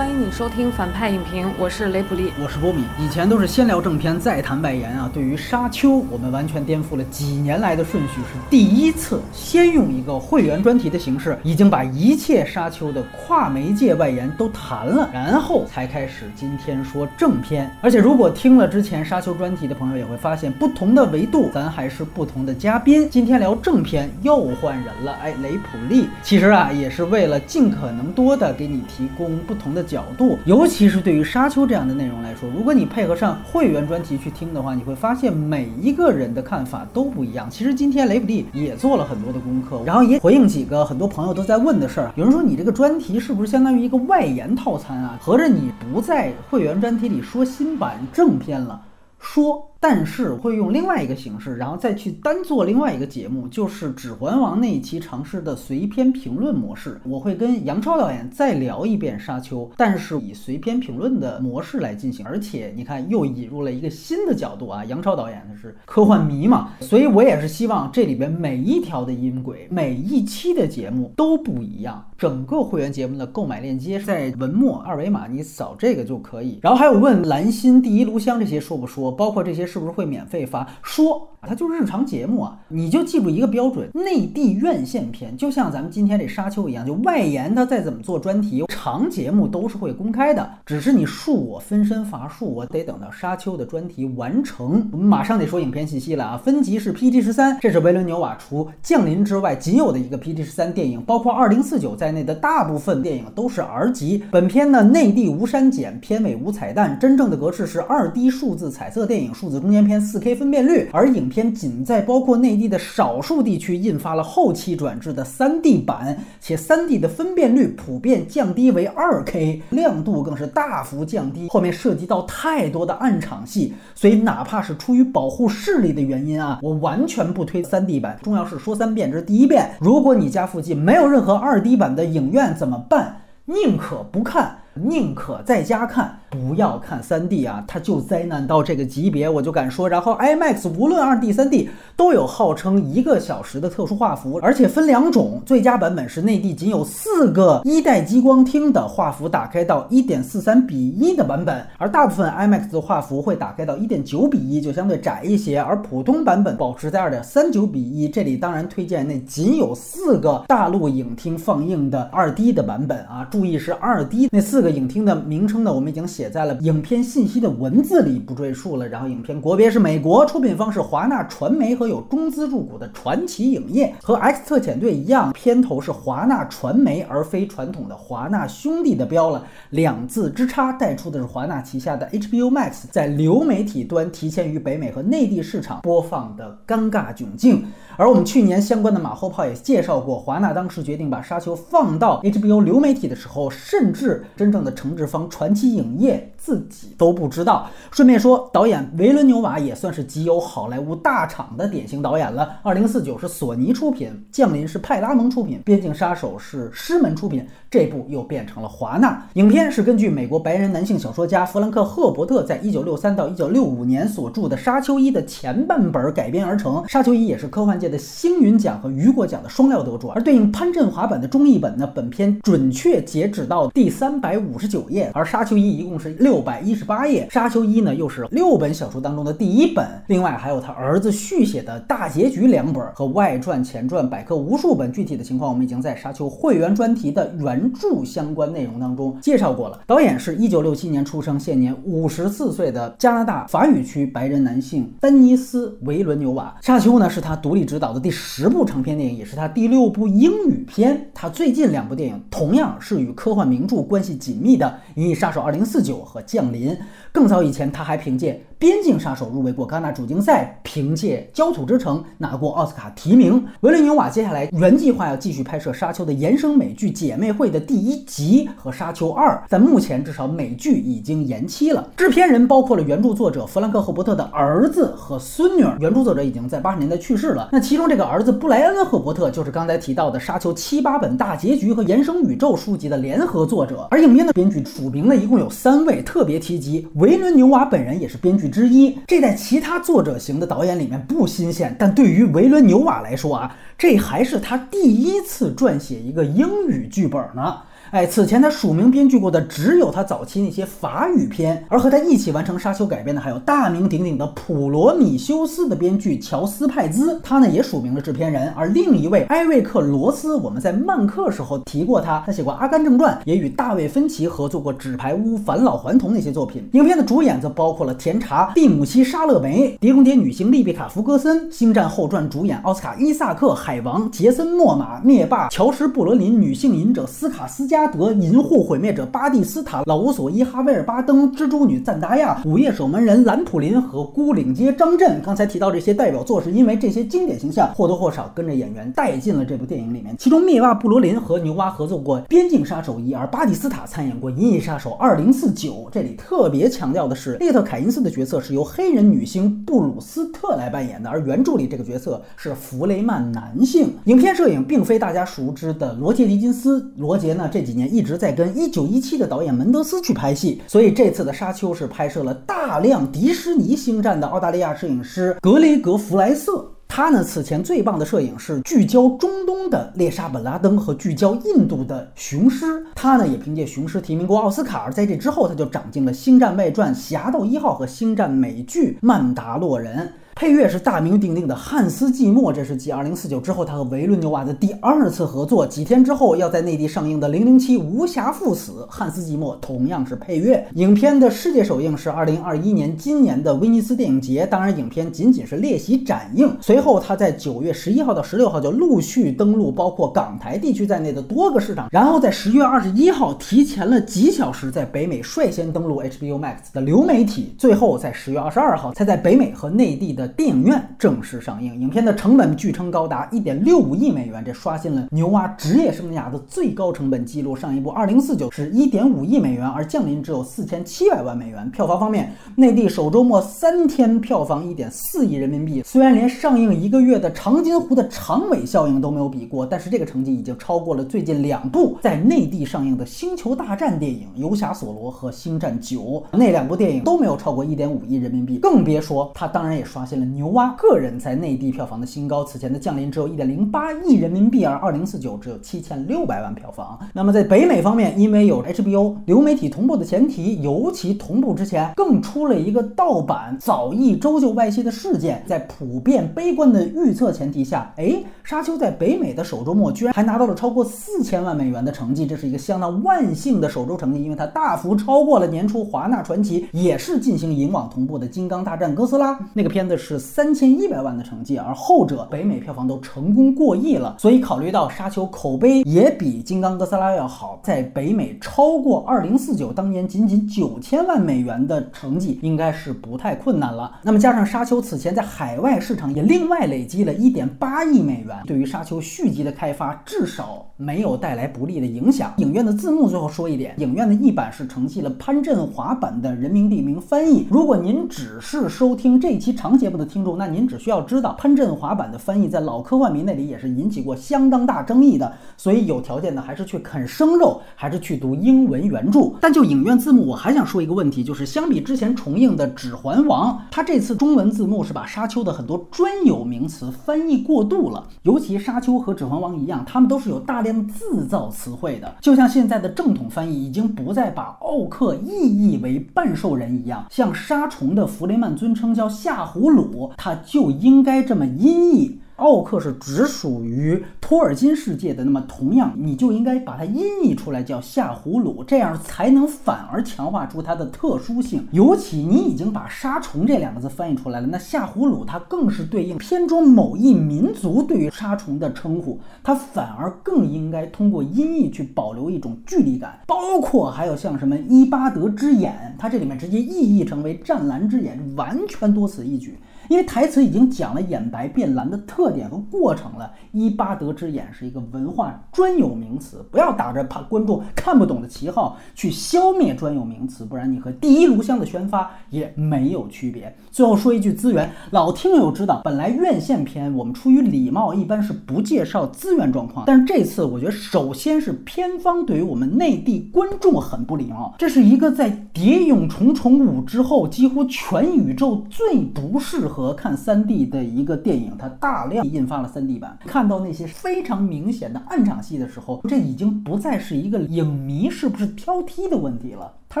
欢迎你收听反派影评，我是雷普利。我是波米。以前都是先聊正片，再谈外延啊。对于《沙丘》，我们完全颠覆了几年来的顺序，是第一次先用一个会员专题的形式，已经把一切《沙丘》的跨媒介外延都谈了，然后才开始今天说正片。而且，如果听了之前《沙丘》专题的朋友，也会发现不同的维度，咱还是不同的嘉宾。今天聊正片又换人了，哎，雷普利。其实啊，也是为了尽可能多的给你提供不同的。角度，尤其是对于沙丘这样的内容来说，如果你配合上会员专题去听的话，你会发现每一个人的看法都不一样。其实今天雷普利也做了很多的功课，然后也回应几个很多朋友都在问的事儿。有人说你这个专题是不是相当于一个外延套餐啊？合着你不在会员专题里说新版正片了，说。但是会用另外一个形式，然后再去单做另外一个节目，就是《指环王》那一期尝试的随篇评论模式。我会跟杨超导演再聊一遍《沙丘》，但是以随篇评论的模式来进行。而且你看，又引入了一个新的角度啊！杨超导演他是科幻迷嘛，所以我也是希望这里边每一条的音轨、每一期的节目都不一样。整个会员节目的购买链接在文末二维码，你扫这个就可以。然后还有问蓝心、第一炉香这些说不说？包括这些。是不是会免费发？说。它就是日常节目啊，你就记住一个标准：内地院线片，就像咱们今天这沙丘一样，就外延它再怎么做专题，长节目都是会公开的。只是你恕我分身乏术，我得等到沙丘的专题完成。我们马上得说影片信息了啊！分级是 PG 十三，这是维伦纽瓦除《降临》之外仅有的一个 PG 十三电影，包括二零四九在内的大部分电影都是 R 级。本片呢，内地无删减，片尾无彩蛋，真正的格式是二 D 数字彩色电影，数字中间片，四 K 分辨率，而影。片仅在包括内地的少数地区印发了后期转制的 3D 版，且 3D 的分辨率普遍降低为 2K，亮度更是大幅降低。后面涉及到太多的暗场戏，所以哪怕是出于保护视力的原因啊，我完全不推 3D 版。重要是说三遍，这是第一遍。如果你家附近没有任何 2D 版的影院怎么办？宁可不看。宁可在家看，不要看 3D 啊！它就灾难到这个级别，我就敢说。然后 IMAX 无论 2D、3D 都有号称一个小时的特殊画幅，而且分两种。最佳版本是内地仅有四个一代激光厅的画幅打开到1.43比一的版本，而大部分 IMAX 的画幅会打开到1.9比一，就相对窄一些。而普通版本保持在2.39比一。这里当然推荐那仅有四个大陆影厅放映的 2D 的版本啊！注意是 2D 那四个。影厅的名称呢，我们已经写在了影片信息的文字里，不赘述了。然后影片国别是美国，出品方是华纳传媒和有中资入股的传奇影业。和《X 特遣队》一样，片头是华纳传媒而非传统的华纳兄弟的标了，两字之差带出的是华纳旗下的 HBO Max 在流媒体端提前于北美和内地市场播放的尴尬窘境。而我们去年相关的马后炮也介绍过，华纳当时决定把《沙丘》放到 HBO 流媒体的时候，甚至真正的承制方传奇影业自己都不知道。顺便说，导演维伦纽瓦也算是极有好莱坞大厂的典型导演了。二零四九是索尼出品，《降临》是派拉蒙出品，《边境杀手》是狮门出品，这部又变成了华纳。影片是根据美国白人男性小说家弗兰克·赫伯特在一九六三到一九六五年所著的《沙丘一》的前半本改编而成，《沙丘一》也是科幻界。的星云奖和雨果奖的双料得主，而对应潘振华版的中译本呢，本片准确截止到第三百五十九页，而《沙丘一》一共是六百一十八页，《沙丘一》呢又是六本小说当中的第一本，另外还有他儿子续写的大结局两本和外传、前传、百科无数本，具体的情况我们已经在《沙丘》会员专题的原著相关内容当中介绍过了。导演是一九六七年出生，现年五十四岁的加拿大法语区白人男性丹尼斯·维伦纽瓦，《沙丘》呢是他独立执。导的第十部长篇电影，也是他第六部英语片。他最近两部电影同样是与科幻名著关系紧紧密的《银翼杀手二零四九》和《降临》。更早以前，他还凭借。边境杀手入围过戛纳主竞赛，凭借焦土之城拿过奥斯卡提名。维伦纽瓦接下来原计划要继续拍摄《沙丘》的衍生美剧《姐妹会》的第一集和《沙丘二》，但目前至少美剧已经延期了。制片人包括了原著作者弗兰克·赫伯特的儿子和孙女。原著作者已经在八十年代去世了。那其中这个儿子布莱恩·赫伯特就是刚才提到的《沙丘》七八本大结局和衍生宇宙书籍的联合作者。而影片的编剧署名呢，一共有三位，特别提及维伦纽瓦本人也是编剧。之一，这在其他作者型的导演里面不新鲜，但对于维伦纽瓦来说啊，这还是他第一次撰写一个英语剧本呢。哎，此前他署名编剧过的只有他早期那些法语片，而和他一起完成《沙丘》改编的还有大名鼎鼎的《普罗米修斯》的编剧乔斯派兹，他呢也署名了制片人。而另一位艾瑞克罗斯，我们在漫客时候提过他，他写过《阿甘正传》，也与大卫芬奇合作过《纸牌屋》《返老还童》那些作品。影片的主演则包括了甜茶蒂姆西沙勒梅、碟中谍女星丽贝卡福格森、《星战后传》主演奥斯卡伊萨克、海王杰森诺玛、灭霸乔什布罗林、女性隐者斯卡斯加德、银护毁灭者巴蒂斯塔、老无所依哈维尔巴登、蜘蛛女赞达亚、午夜守门人兰普林和孤岭街张震。刚才提到这些代表作，是因为这些经典形象或多或少跟着演员带进了这部电影里面。其中灭霸布罗林和牛蛙合作过《边境杀手一》，而巴蒂斯塔参演过《银翼杀手二零四九》。这里特别强调的是，列特凯因斯的角色是由黑人女星布鲁斯特来扮演的，而原著里这个角色是弗雷曼男性。影片摄影并非大家熟知的罗杰·狄金斯，罗杰呢这几几年一直在跟一九一七的导演门德斯去拍戏，所以这次的《沙丘》是拍摄了大量迪士尼星战的澳大利亚摄影师格雷格·弗莱瑟。他呢，此前最棒的摄影是聚焦中东的猎杀本拉登和聚焦印度的雄狮。他呢，也凭借雄狮提名过奥斯卡。而在这之后，他就长进了《星战外传》《侠盗一号》和《星战美剧曼达洛人》。配乐是大名鼎鼎的汉斯季默，这是继《二零四九》之后他和维伦纽瓦的第二次合作。几天之后要在内地上映的《零零七：无暇赴死》，汉斯季默同样是配乐。影片的世界首映是二零二一年今年的威尼斯电影节，当然影片仅仅是列席展映。随后他在九月十一号到十六号就陆续登陆包括港台地区在内的多个市场，然后在十月二十一号提前了几小时在北美率先登陆 HBO Max 的流媒体，最后在十月二十二号才在北美和内地的。电影院正式上映，影片的成本据称高达一点六五亿美元，这刷新了牛蛙职业生涯的最高成本记录。上一部《二零四九》是一点五亿美元，而《降临》只有四千七百万美元。票房方面，内地首周末三天票房一点四亿人民币，虽然连上映一个月的《长津湖》的长尾效应都没有比过，但是这个成绩已经超过了最近两部在内地上映的《星球大战》电影《游侠索罗》和《星战九》，那两部电影都没有超过一点五亿人民币，更别说它当然也刷新了。牛蛙个人在内地票房的新高，此前的降临只有一点零八亿人民币，而二零四九只有七千六百万票房。那么在北美方面，因为有 HBO 流媒体同步的前提，尤其同步之前更出了一个盗版早一周就外泄的事件，在普遍悲观的预测前提下，哎，沙丘在北美的首周末居然还拿到了超过四千万美元的成绩，这是一个相当万幸的首周成绩，因为它大幅超过了年初华纳传奇也是进行银网同步的《金刚大战哥斯拉》那个片子是。三千一百万的成绩，而后者北美票房都成功过亿了，所以考虑到沙丘口碑也比金刚哥斯拉要好，在北美超过二零四九当年仅仅九千万美元的成绩，应该是不太困难了。那么加上沙丘此前在海外市场也另外累积了一点八亿美元，对于沙丘续集的开发至少没有带来不利的影响。影院的字幕最后说一点，影院的译版是承继了潘振华版的人名地名翻译。如果您只是收听这期长节目，的听众，那您只需要知道潘振华版的翻译在老科幻迷那里也是引起过相当大争议的，所以有条件的还是去啃生肉，还是去读英文原著。但就影院字幕，我还想说一个问题，就是相比之前重映的《指环王》，它这次中文字幕是把沙丘的很多专有名词翻译过度了。尤其沙丘和《指环王》一样，他们都是有大量自造词汇的，就像现在的正统翻译已经不再把奥克意译为半兽人一样，像杀虫的弗雷曼尊称叫夏胡鲁，他就应该这么音译。奥克是只属于托尔金世界的，那么同样你就应该把它音译出来叫夏葫芦，这样才能反而强化出它的特殊性。尤其你已经把沙虫这两个字翻译出来了，那夏葫芦它更是对应片中某一民族对于沙虫的称呼，它反而更应该通过音译去保留一种距离感。包括还有像什么伊巴德之眼，它这里面直接意译成为湛蓝之眼，完全多此一举。因为台词已经讲了眼白变蓝的特点和过程了。伊巴德之眼是一个文化专有名词，不要打着怕观众看不懂的旗号去消灭专有名词，不然你和第一炉香的宣发也没有区别。最后说一句资源，老听友知道，本来院线片我们出于礼貌一般是不介绍资源状况，但是这次我觉得首先是片方对于我们内地观众很不礼貌。这是一个在《谍影重重五》之后几乎全宇宙最不适合。和看 3D 的一个电影，它大量印发了 3D 版，看到那些非常明显的暗场戏的时候，这已经不再是一个影迷是不是挑剔的问题了。它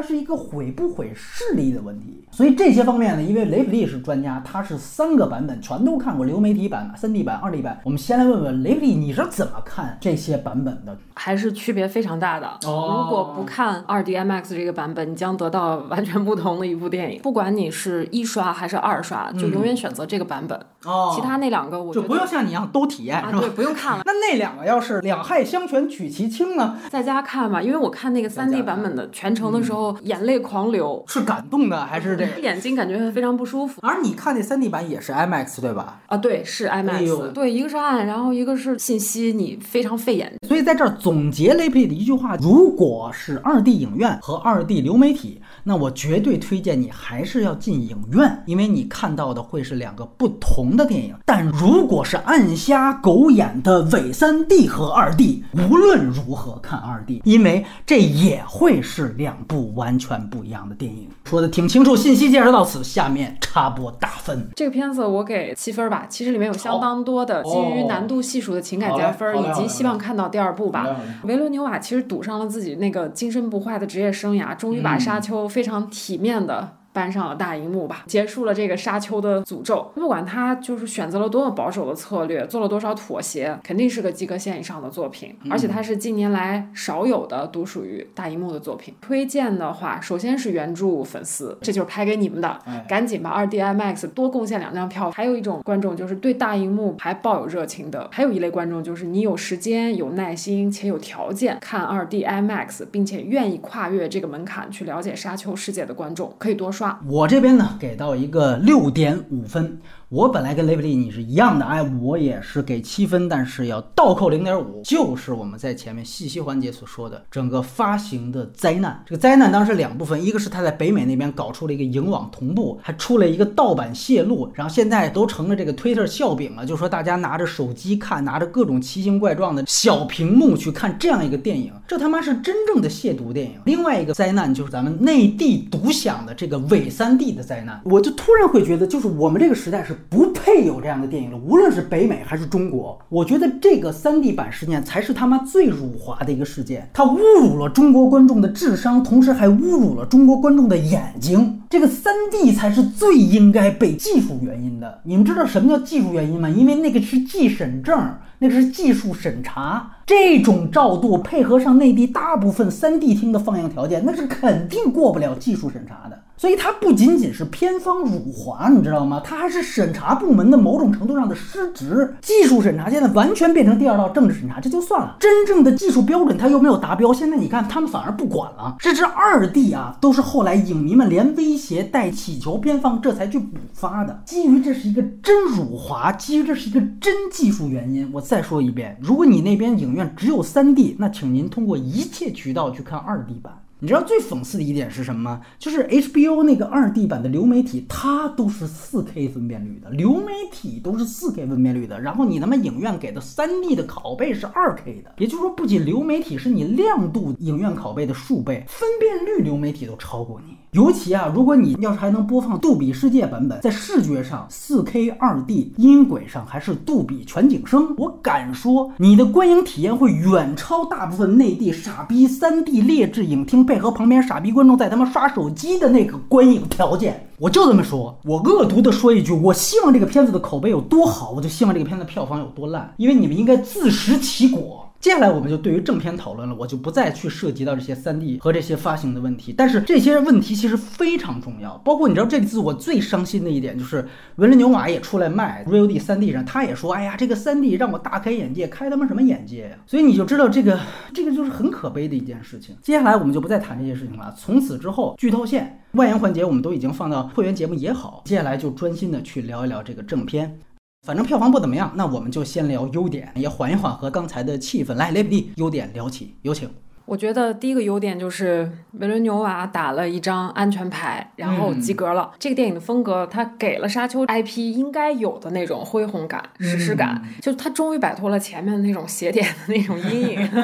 是一个毁不毁视力的问题，所以这些方面呢，因为雷普利是专家，他是三个版本全都看过，流媒体版、三 D 版、二 D 版。我们先来问问雷普利，你是怎么看这些版本的？还是区别非常大的。哦如果不看二 D IMAX 这个版本，你将得到完全不同的一部电影。不管你是一刷还是二刷，就永远选择这个版本。哦其他那两个我就不用像你一样都体验，啊，是吧对，？不用看了，那那两个要是两害相权取其轻呢？在家看吧。因为我看那个三 D 版本的全程的时候，眼泪狂流，是感动的还是这个？眼睛感觉非常不舒服。而你看那三 D 版也是 IMAX 对吧？啊，对，是哎 IMAX，、呦对，一个是暗，然后一个是信息，你非常费眼。所以在这儿总结雷普利的一句话：如果是二 D 影院和二 D 流媒体，那我绝对推荐你还是要进影院，因为你看到的会是两个不同的电影。但如果是暗瞎狗眼的伪三 D 和二 D，无论如何看二 D，因为这也会是两部完全不一样的电影。说的挺清楚，信息介绍到此，下面插播打分。这个片子我给七分吧，其实里面有相当多的基于难度系数的情感加分，以及希望看到第二部吧。维伦纽瓦其实赌上了自己那个精神不坏的职业生涯，终于把嗯沙丘非常体面的。搬上了大荧幕吧，结束了这个沙丘的诅咒。不管他就是选择了多么保守的策略，做了多少妥协，肯定是个及格线以上的作品。嗯而且它是近年来少有的独属于大荧幕的作品。推荐的话，首先是原著粉丝，这就是拍给你们的，哎赶紧把二 D IMAX 多贡献两张票。还有一种观众就是对大荧幕还抱有热情的，还有一类观众就是你有时间、有耐心且有条件看二 D IMAX，并且愿意跨越这个门槛去了解沙丘世界的观众，可以多刷。我这边呢给到一个六点五分。我本来跟雷普利你是一样的，哎，我也是给七分，但是要倒扣零点五，就是我们在前面信息环节所说的整个发行的灾难。这个灾难当时两部分，一个是他在北美那边搞出了一个影网同步，还出了一个盗版泄露，然后现在都成了这个 Twitter 笑柄了，就说大家拿着手机看，拿着各种奇形怪状的小屏幕去看这样一个电影，这他妈是真正的亵渎电影。另外一个灾难就是咱们内地独享的这个伪三 D 的灾难，我就突然会觉得，就是我们这个时代是不配有这样的电影了，无论是北美还是中国，我觉得这个三 D 版事件才是他妈最辱华的一个事件，它侮辱了中国观众的智商，同时还侮辱了中国观众的眼睛。这个三 D 才是最应该被技术原因的。你们知道什么叫技术原因吗？因为那个是技审证，那个是技术审查。这种照度配合上内地大部分三 D 厅的放映条件，那是肯定过不了技术审查的。所以它不仅仅是偏方辱华，你知道吗？它还是审查部门的某种程度上的失职。技术审查现在完全变成第二道政治审查，这就算了。真正的技术标准它又没有达标，现在你看他们反而不管了。这支二 D 啊，都是后来影迷们连威胁带乞求偏方，这才去补发的。基于这是一个真辱华，基于这是一个真技术原因，我再说一遍，如果你那边影院只有三 D，那请您通过一切渠道去看二 D 版。你知道最讽刺的一点是什么吗？就是 HBO 那个二 D 版的流媒体，它都是四 K 分辨率的，流媒体都是四 K 分辨率的，然后你他妈影院给的三 D 的拷贝是二 K 的，也就是说，不仅流媒体是你亮度影院拷贝的数倍，分辨率流媒体都超过你。尤其啊，如果你要是还能播放杜比世界版本，在视觉上四 K 二 D，音轨上还是杜比全景声，我敢说你的观影体验会远超大部分内地傻逼三 D 劣质影厅配合旁边傻逼观众在他妈刷手机的那个观影条件。我就这么说，我恶毒的说一句，我希望这个片子的口碑有多好，我就希望这个片子票房有多烂，因为你们应该自食其果。接下来我们就对于正片讨论了，我就不再去涉及到这些三 D 和这些发行的问题。但是这些问题其实非常重要，包括你知道这次我最伤心的一点就是维伦纽瓦也出来卖 Real D 三 D 上，他也说，哎呀，这个三 D 让我大开眼界，开他妈什么眼界呀？所以你就知道这个这个就是很可悲的一件事情。接下来我们就不再谈这些事情了，从此之后剧透线、外延环节我们都已经放到会员节目也好，接下来就专心的去聊一聊这个正片。反正票房不怎么样，那我们就先聊优点，也缓一缓和刚才的气氛。来，雷比利，优点聊起，有请。我觉得第一个优点就是维伦纽瓦打了一张安全牌，然后及格了。这个电影的风格，它给了沙丘 IP 应该有的那种恢宏感、史诗感，就是它终于摆脱了前面的那种邪典的那种阴影，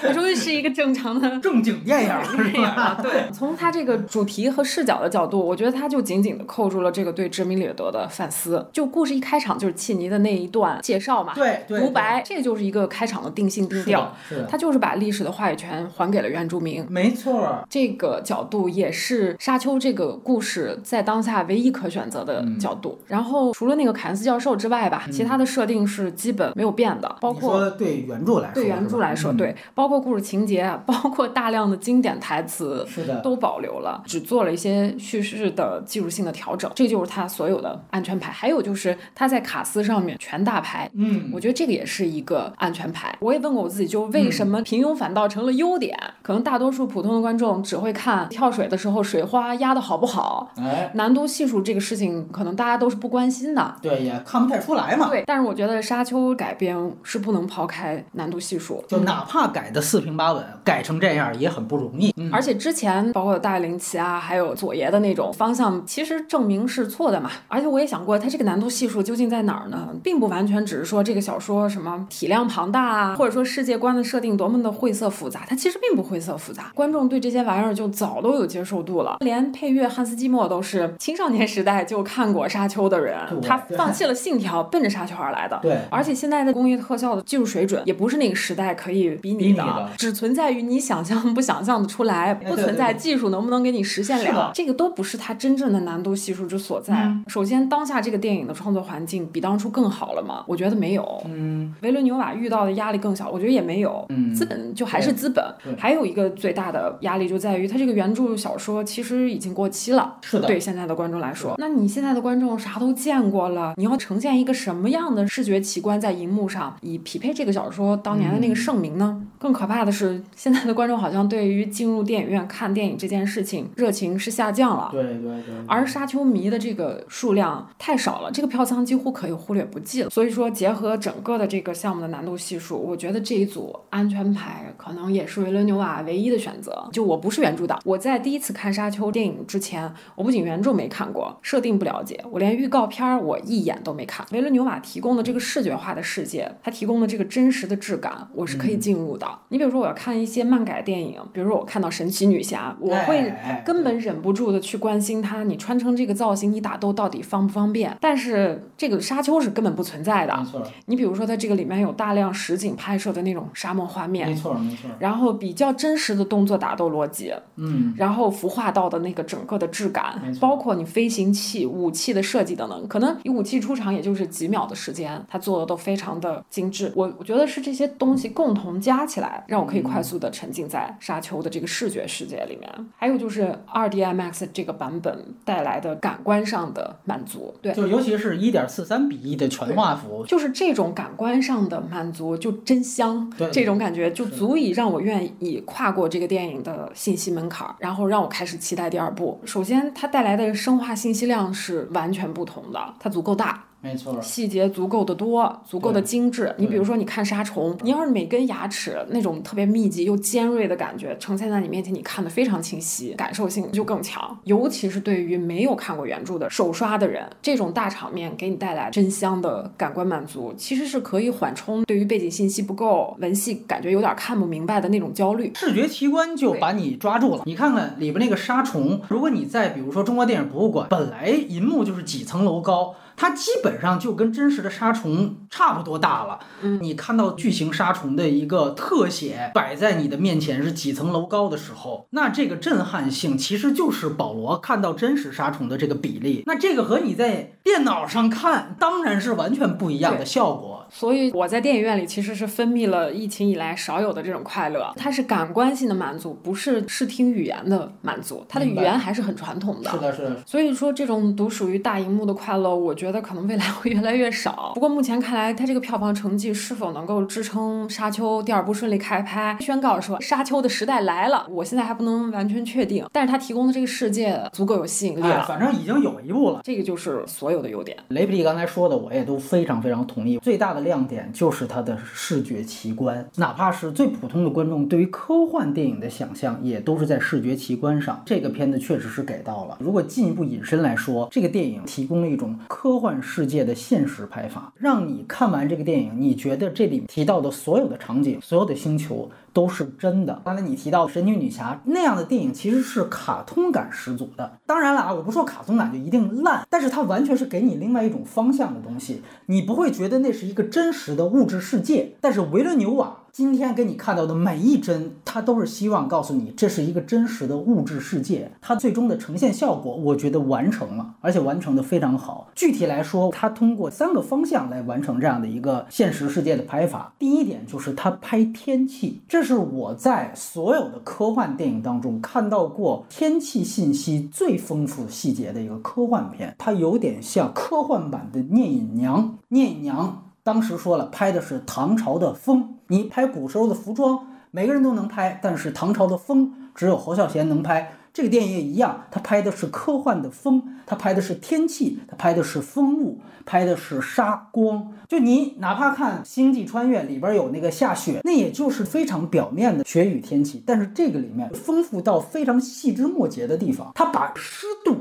它终于是一个正常的正经电影了。对，从它这个主题和视角的角度，我觉得它就紧紧的扣住了这个对殖民掠夺的反思。就故事一开场就是契尼的那一段介绍嘛，对，独白，这就是一个开场的定性定调，是它就是把历史的话语权还给了原住民。没错，这个角度也是沙丘这个故事在当下唯一可选择的角度。然后除了那个凯恩斯教授之外吧，其他的设定是基本没有变的，包括对原著来说，对原著来说，对，包括故事情节，包括大量的经典台词，是的，都保留了，只做了一些叙事的技术性的调整。这就是他所有的安全牌。还有就是他在卡斯上面全大牌，嗯，我觉得这个也是一个安全牌。我也问过我自己，就为什么平庸反倒成了优点？可能大多数普通的观众只会看跳水的时候水花压的好不好，哎，难度系数这个事情可能大家都是不关心的，对，也看不太出来嘛。对，但是我觉得沙丘改编是不能抛开难度系数，就哪怕改的四平八稳，改成这样也很不容易。而且之前包括大林奇啊，还有佐爷的那种方向，其实证明是错的嘛。而且我也想过，它这个难度系数究竟在哪儿呢？并不完全只是说这个小说什么体量庞大啊，或者说世界观的设定多么的晦涩复杂，它其实并不晦涩复杂。观众对这些玩意儿就早都有接受度了，连配乐汉斯季默都是青少年时代就看过沙丘的人，他放弃了信条，奔着沙丘而来的。对，而且现在的工业特效的技术水准也不是那个时代可以比拟的，只存在于你想象不想象的出来，不存在技术能不能给你实现了，这个都不是它真正的难度系数之所在。首先，当下这个电影的创作环境比当初更好了吗？我觉得没有。嗯，维伦纽瓦遇到的压力更小，我觉得也没有。嗯，资本就还是资本。还有一个最大的压力就在于，它这个原著小说其实已经过期了。是的，对现在的观众来说，那你现在的观众啥都见过了，你要呈现一个什么样的视觉奇观在荧幕上，以匹配这个小说当年的那个盛名呢？更可怕的是，现在的观众好像对于进入电影院看电影这件事情热情是下降了。对对对。而沙丘迷的这个数量太少了，这个票仓几乎可以忽略不计了。所以说，结合整个的这个项目的难度系数，我觉得这一组安全牌可能也是维伦纽瓦唯一的选择。就我不是原著党，我在第一次看沙丘电影之前，我不仅原著没看过，设定不了解，我连预告片儿我一眼都没看。维伦纽瓦提供的这个视觉化的世界，他提供的这个真实的质感，我是可以进入的。你比如说，我要看一些漫改电影，比如说我看到神奇女侠，我会根本忍不住的去关心她，你穿成这个造型，你打斗到底方不方便？但是这个沙丘是根本不存在的。没错。你比如说，它这个里面有大量实景拍摄的那种沙漠画面。没错没错。然后比较真实的动作打斗逻辑。嗯。然后服化道的那个整个的质感，包括你飞行器、武器的设计等等，可能你武器出场也就是几秒的时间，它做的都非常的精致。我我觉得是这些东西共同加起来，让我可以快速的沉浸在沙丘的这个视觉世界里面。还有就是二 D IMAX 这个版本带来的感官上的满足，对，就尤其是一点四三比一的全画幅，就是这种感官上的满足就真香，对，这种感觉就足以让我愿已跨过这个电影的信息门槛，然后让我开始期待第二部。首先，它带来的生化信息量是完全不同的，它足够大。没错，细节足够的多，足够的精致。你比如说，你看杀虫，你要是每根牙齿那种特别密集又尖锐的感觉呈现在你面前，你看的非常清晰，感受性就更强。尤其是对于没有看过原著的手刷的人，这种大场面给你带来真香的感官满足，其实是可以缓冲对于背景信息不够、文戏感觉有点看不明白的那种焦虑。视觉奇观就把你抓住了。你看看里边那个沙虫，如果你在比如说中国电影博物馆，本来银幕就是几层楼高。它基本上就跟真实的杀虫差不多大了。嗯，你看到巨型杀虫的一个特写摆在你的面前是几层楼高的时候，那这个震撼性其实就是保罗看到真实杀虫的这个比例。那这个和你在电脑上看当然是完全不一样的效果。所以我在电影院里其实是分泌了疫情以来少有的这种快乐。它是感官性的满足，不是视听语言的满足。它的语言还是很传统的。是的，是的。所以说这种独属于大荧幕的快乐，我觉觉得可能未来会越来越少。不过目前看来，它这个票房成绩是否能够支撑《沙丘》第二部顺利开拍，宣告说《沙丘》的时代来了，我现在还不能完全确定。但是它提供的这个世界足够有吸引力了，反正已经有一部了，这个就是所有的优点。雷普利刚才说的，我也都非常非常同意。最大的亮点就是它的视觉奇观，哪怕是最普通的观众，对于科幻电影的想象，也都是在视觉奇观上。这个片子确实是给到了。如果进一步引申来说，这个电影提供了一种科幻世界的现实拍法，让你看完这个电影，你觉得这里提到的所有的场景、所有的星球都是真的。刚才你提到神奇女侠那样的电影，其实是卡通感十足的。当然了啊，我不说卡通感就一定烂，但是它完全是给你另外一种方向的东西，你不会觉得那是一个真实的物质世界。但是维伦纽瓦。今天给你看到的每一帧，它都是希望告诉你这是一个真实的物质世界。它最终的呈现效果，我觉得完成了，而且完成的非常好。具体来说，它通过三个方向来完成这样的一个现实世界的拍法。第一点就是它拍天气，这是我在所有的科幻电影当中看到过天气信息最丰富细节的一个科幻片。它有点像科幻版的《聂隐娘》，聂隐娘。当时说了，拍的是唐朝的风。你拍古时候的服装，每个人都能拍，但是唐朝的风，只有侯孝贤能拍。这个电影也一样，他拍的是科幻的风，他拍的是天气，他拍的是风物，拍的是沙光。就你哪怕看《星际穿越》里边有那个下雪，那也就是非常表面的雪雨天气。但是这个里面丰富到非常细枝末节的地方，他把湿度、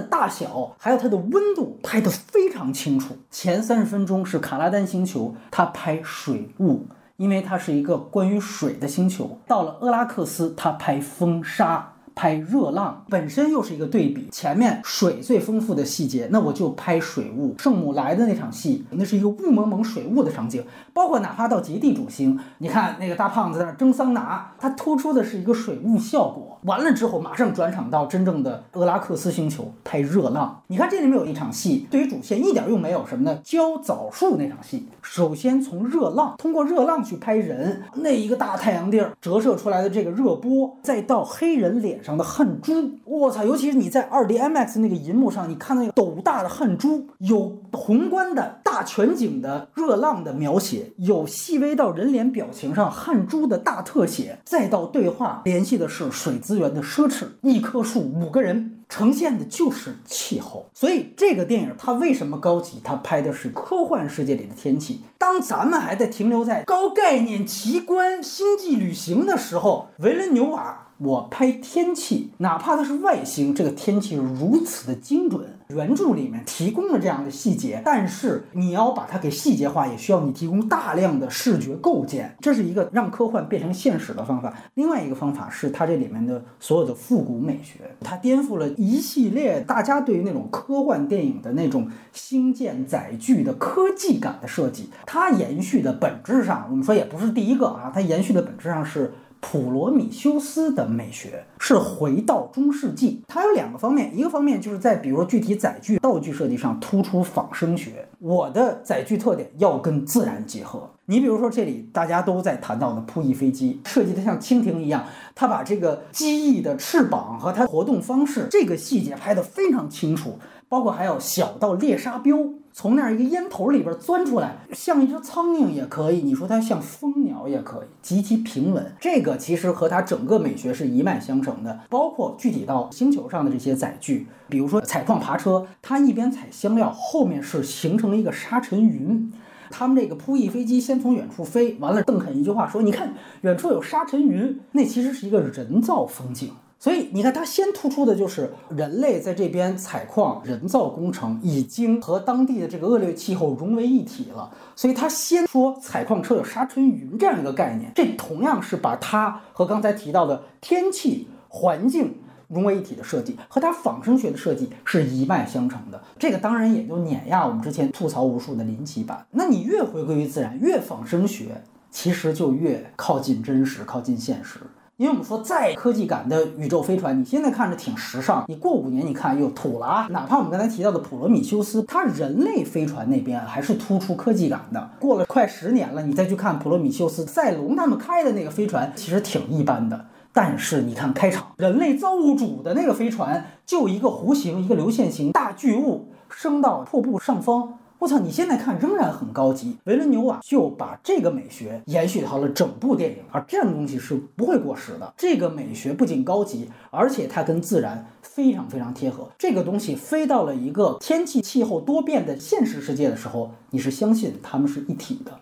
大小，还有它的温度拍得非常清楚。前三十分钟是卡拉丹星球，它拍水雾，因为它是一个关于水的星球。到了厄拉克斯，它拍风沙。拍热浪本身又是一个对比，前面水最丰富的细节，那我就拍水雾。圣母来的那场戏，那是一个雾蒙蒙水雾的场景，包括哪怕到极地主星，你看那个大胖子在那蒸桑拿，它突出的是一个水雾效果。完了之后，马上转场到真正的厄拉克斯星球拍热浪。你看这里面有一场戏，对于主线一点用没有，什么呢？浇枣树那场戏，首先从热浪，通过热浪去拍人，那一个大太阳地儿折射出来的这个热波，再到黑人脸上。上的汗珠，我操！尤其是你在二 D IMAX 那个银幕上，你看那个斗大的汗珠，有宏观的大全景的热浪的描写，有细微到人脸表情上汗珠的大特写，再到对话联系的是水资源的奢侈，一棵树五个人呈现的就是气候。所以这个电影它为什么高级？它拍的是科幻世界里的天气。当咱们还在停留在高概念奇观星际旅行的时候，维伦纽瓦。我拍天气，哪怕它是外星，这个天气如此的精准。原著里面提供了这样的细节，但是你要把它给细节化，也需要你提供大量的视觉构建。这是一个让科幻变成现实的方法。另外一个方法是它这里面的所有的复古美学，它颠覆了一系列大家对于那种科幻电影的那种星舰载具的科技感的设计。它延续的本质上，我们说也不是第一个啊，它延续的本质上是。普罗米修斯的美学是回到中世纪，它有两个方面，一个方面就是在比如具体载具、道具设计上突出仿生学。我的载具特点要跟自然结合。你比如说这里大家都在谈到的扑翼飞机，设计的像蜻蜓一样，它把这个机翼的翅膀和它活动方式这个细节拍得非常清楚，包括还有小到猎杀标。从那儿一个烟头里边钻出来，像一只苍蝇也可以，你说它像蜂鸟也可以，极其平稳。这个其实和它整个美学是一脉相承的。包括具体到星球上的这些载具，比如说采矿爬车，它一边采香料，后面是形成了一个沙尘云。他们这个扑翼飞机先从远处飞，完了邓肯一句话说：“你看远处有沙尘云，那其实是一个人造风景。”所以你看，它先突出的就是人类在这边采矿，人造工程已经和当地的这个恶劣气候融为一体了。所以他先说采矿车有沙尘云这样一个概念，这同样是把它和刚才提到的天气环境融为一体的设计，和它仿生学的设计是一脉相承的。这个当然也就碾压我们之前吐槽无数的林奇版。那你越回归于自然，越仿生学，其实就越靠近真实，靠近现实。因为我们说，再科技感的宇宙飞船，你现在看着挺时尚，你过五年你看又土了啊。哪怕我们刚才提到的普罗米修斯，它人类飞船那边还是突出科技感的。过了快十年了，你再去看普罗米修斯，赛隆他们开的那个飞船，其实挺一般的。但是你看开场，人类造物主的那个飞船，就一个弧形，一个流线型大巨物升到瀑布上方。我操！你现在看仍然很高级。维伦纽瓦就把这个美学延续到了整部电影，而这样的东西是不会过时的。这个美学不仅高级，而且它跟自然非常非常贴合。这个东西飞到了一个天气气候多变的现实世界的时候，你是相信它们是一体的。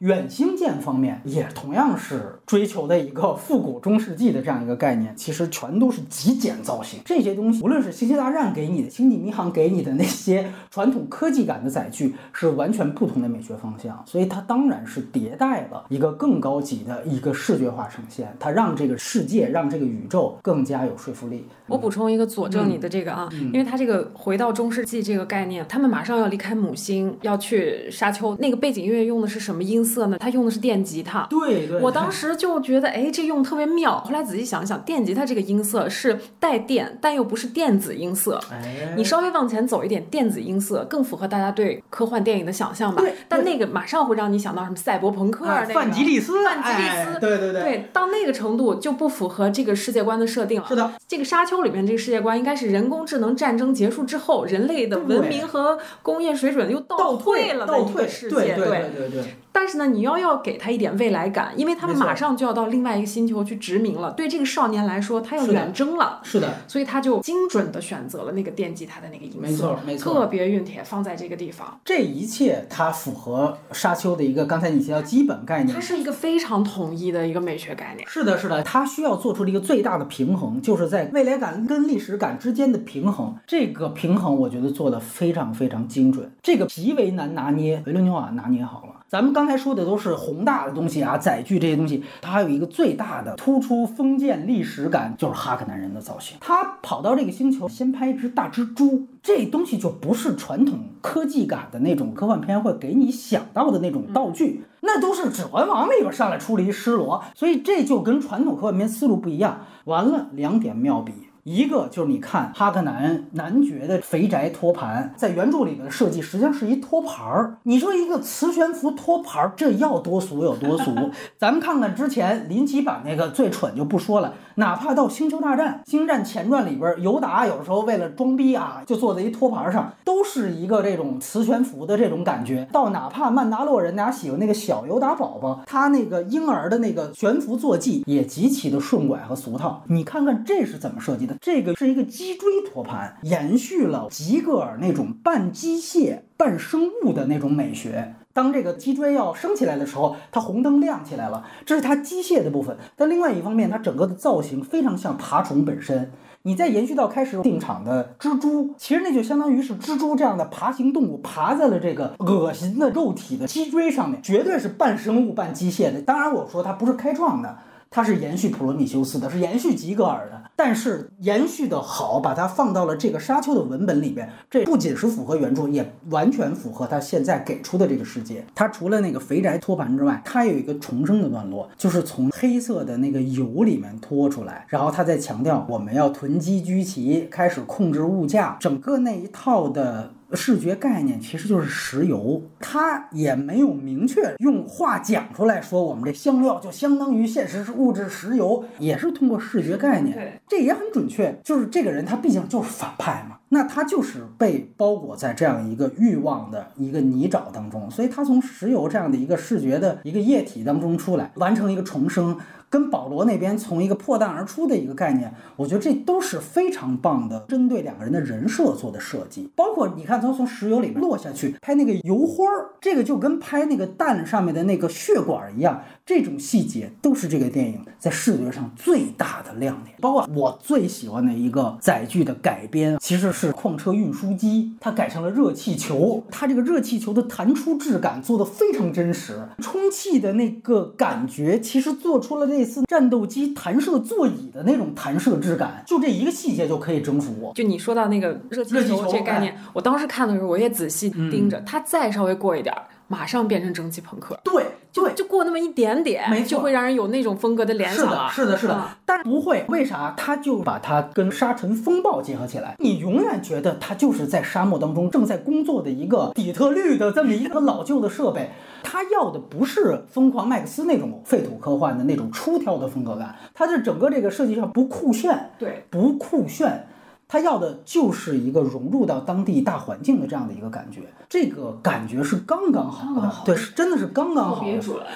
远星舰方面也同样是追求的一个复古中世纪的这样一个概念，其实全都是极简造型。这些东西，无论是《星际大战》给你的，《星际迷航》给你的那些传统科技感的载具，是完全不同的美学方向。所以它当然是迭代了一个更高级的一个视觉化呈现，它让这个世界、让这个宇宙更加有说服力。我补充一个佐证你的这个啊，因为它这个回到中世纪这个概念，他们马上要离开母星，要去沙丘，那个背景音乐用的是什么音？色呢？它用的是电吉他。对对。我当时就觉得，哎，这用特别妙。后来仔细想想，电吉他这个音色是带电，但又不是电子音色。哎。你稍微往前走一点，电子音色更符合大家对科幻电影的想象吧？对。但那个马上会让你想到什么赛博朋克那个。范吉利斯。范吉利斯。对对对。对，到那个程度就不符合这个世界观的设定了。是的。这个沙丘里面这个世界观应该是人工智能战争结束之后，人类的文明和工业水准又倒退了倒退世界。对对对对对。但是呢，你要要给他一点未来感，因为他们马上就要到另外一个星球去殖民了。对这个少年来说，他要远征了，是的，所以他就精准的选择了那个电吉他的那个音色，没错没错，特别熨帖放在这个地方。这一切它符合沙丘的一个刚才你提到基本概念，它是一个非常统一的一个美学概念。是的，是的，它需要做出了一个最大的平衡，就是在未来感跟历史感之间的平衡。这个平衡我觉得做的非常非常精准，这个极为难拿捏，维伦纽瓦拿捏好了。咱们刚才说的都是宏大的东西啊，载具这些东西，它还有一个最大的突出封建历史感，就是哈克南人的造型。他跑到这个星球，先拍一只大蜘蛛，这东西就不是传统科技感的那种科幻片会给你想到的那种道具，那都是《指环王》里边上来出了一狮罗，所以这就跟传统科幻片思路不一样。完了，两点妙笔。一个就是你看哈克南男爵的肥宅托盘，在原著里的设计实际上是一托盘儿。你说一个磁悬浮托盘儿，这要多俗有多俗。咱们看看之前林奇版那个最蠢就不说了，哪怕到星球大战、星战前传里边，尤达有时候为了装逼啊，就坐在一托盘上，都是一个这种磁悬浮的这种感觉。到哪怕曼达洛人大家喜欢那个小尤达宝宝，他那个婴儿的那个悬浮坐骑也极其的顺拐和俗套。你看看这是怎么设计的？这个是一个脊椎托盘，延续了吉格尔那种半机械半生物的那种美学。当这个脊椎要升起来的时候，它红灯亮起来了，这是它机械的部分。但另外一方面，它整个的造型非常像爬虫本身。你再延续到开始定场的蜘蛛，其实那就相当于是蜘蛛这样的爬行动物爬在了这个恶心的肉体的脊椎上面，绝对是半生物半机械的。当然，我说它不是开创的。它是延续普罗米修斯的，是延续吉格尔的，但是延续的好，把它放到了这个沙丘的文本里边，这不仅是符合原著，也完全符合他现在给出的这个世界。他除了那个肥宅托盘之外，他有一个重生的段落，就是从黑色的那个油里面拖出来，然后他在强调我们要囤积居奇，开始控制物价，整个那一套的。视觉概念其实就是石油，它也没有明确用话讲出来说，我们这香料就相当于现实是物质石油，也是通过视觉概念，这也很准确。就是这个人他毕竟就是反派嘛，那他就是被包裹在这样一个欲望的一个泥沼当中，所以他从石油这样的一个视觉的一个液体当中出来，完成一个重生。跟保罗那边从一个破蛋而出的一个概念，我觉得这都是非常棒的，针对两个人的人设做的设计。包括你看他从石油里落下去拍那个油花儿，这个就跟拍那个蛋上面的那个血管一样，这种细节都是这个电影在视觉上最大的亮点。包括我最喜欢的一个载具的改编，其实是矿车运输机，它改成了热气球，它这个热气球的弹出质感做的非常真实，充气的那个感觉其实做出了。类似战斗机弹射座椅的那种弹射质感，就这一个细节就可以征服我。就你说到那个热气球这概念，我当时看的时候我也仔细盯着，它再稍微过一点，马上变成蒸汽朋克，对对，就过那么一点点，没错就会让人有那种风格的联是的，想了。是的，是的嗯，但不会，为啥？他就把它跟沙尘风暴结合起来，你永远觉得它就是在沙漠当中正在工作的一个底特律的这么一个老旧的设备。他要的不是疯狂麦克斯那种废土科幻的那种出挑的风格感，他的整个这个设计上不酷炫，对，不酷炫，他要的就是一个融入到当地大环境的这样的一个感觉，这个感觉是刚刚好的，刚刚好对，是真的是刚刚好。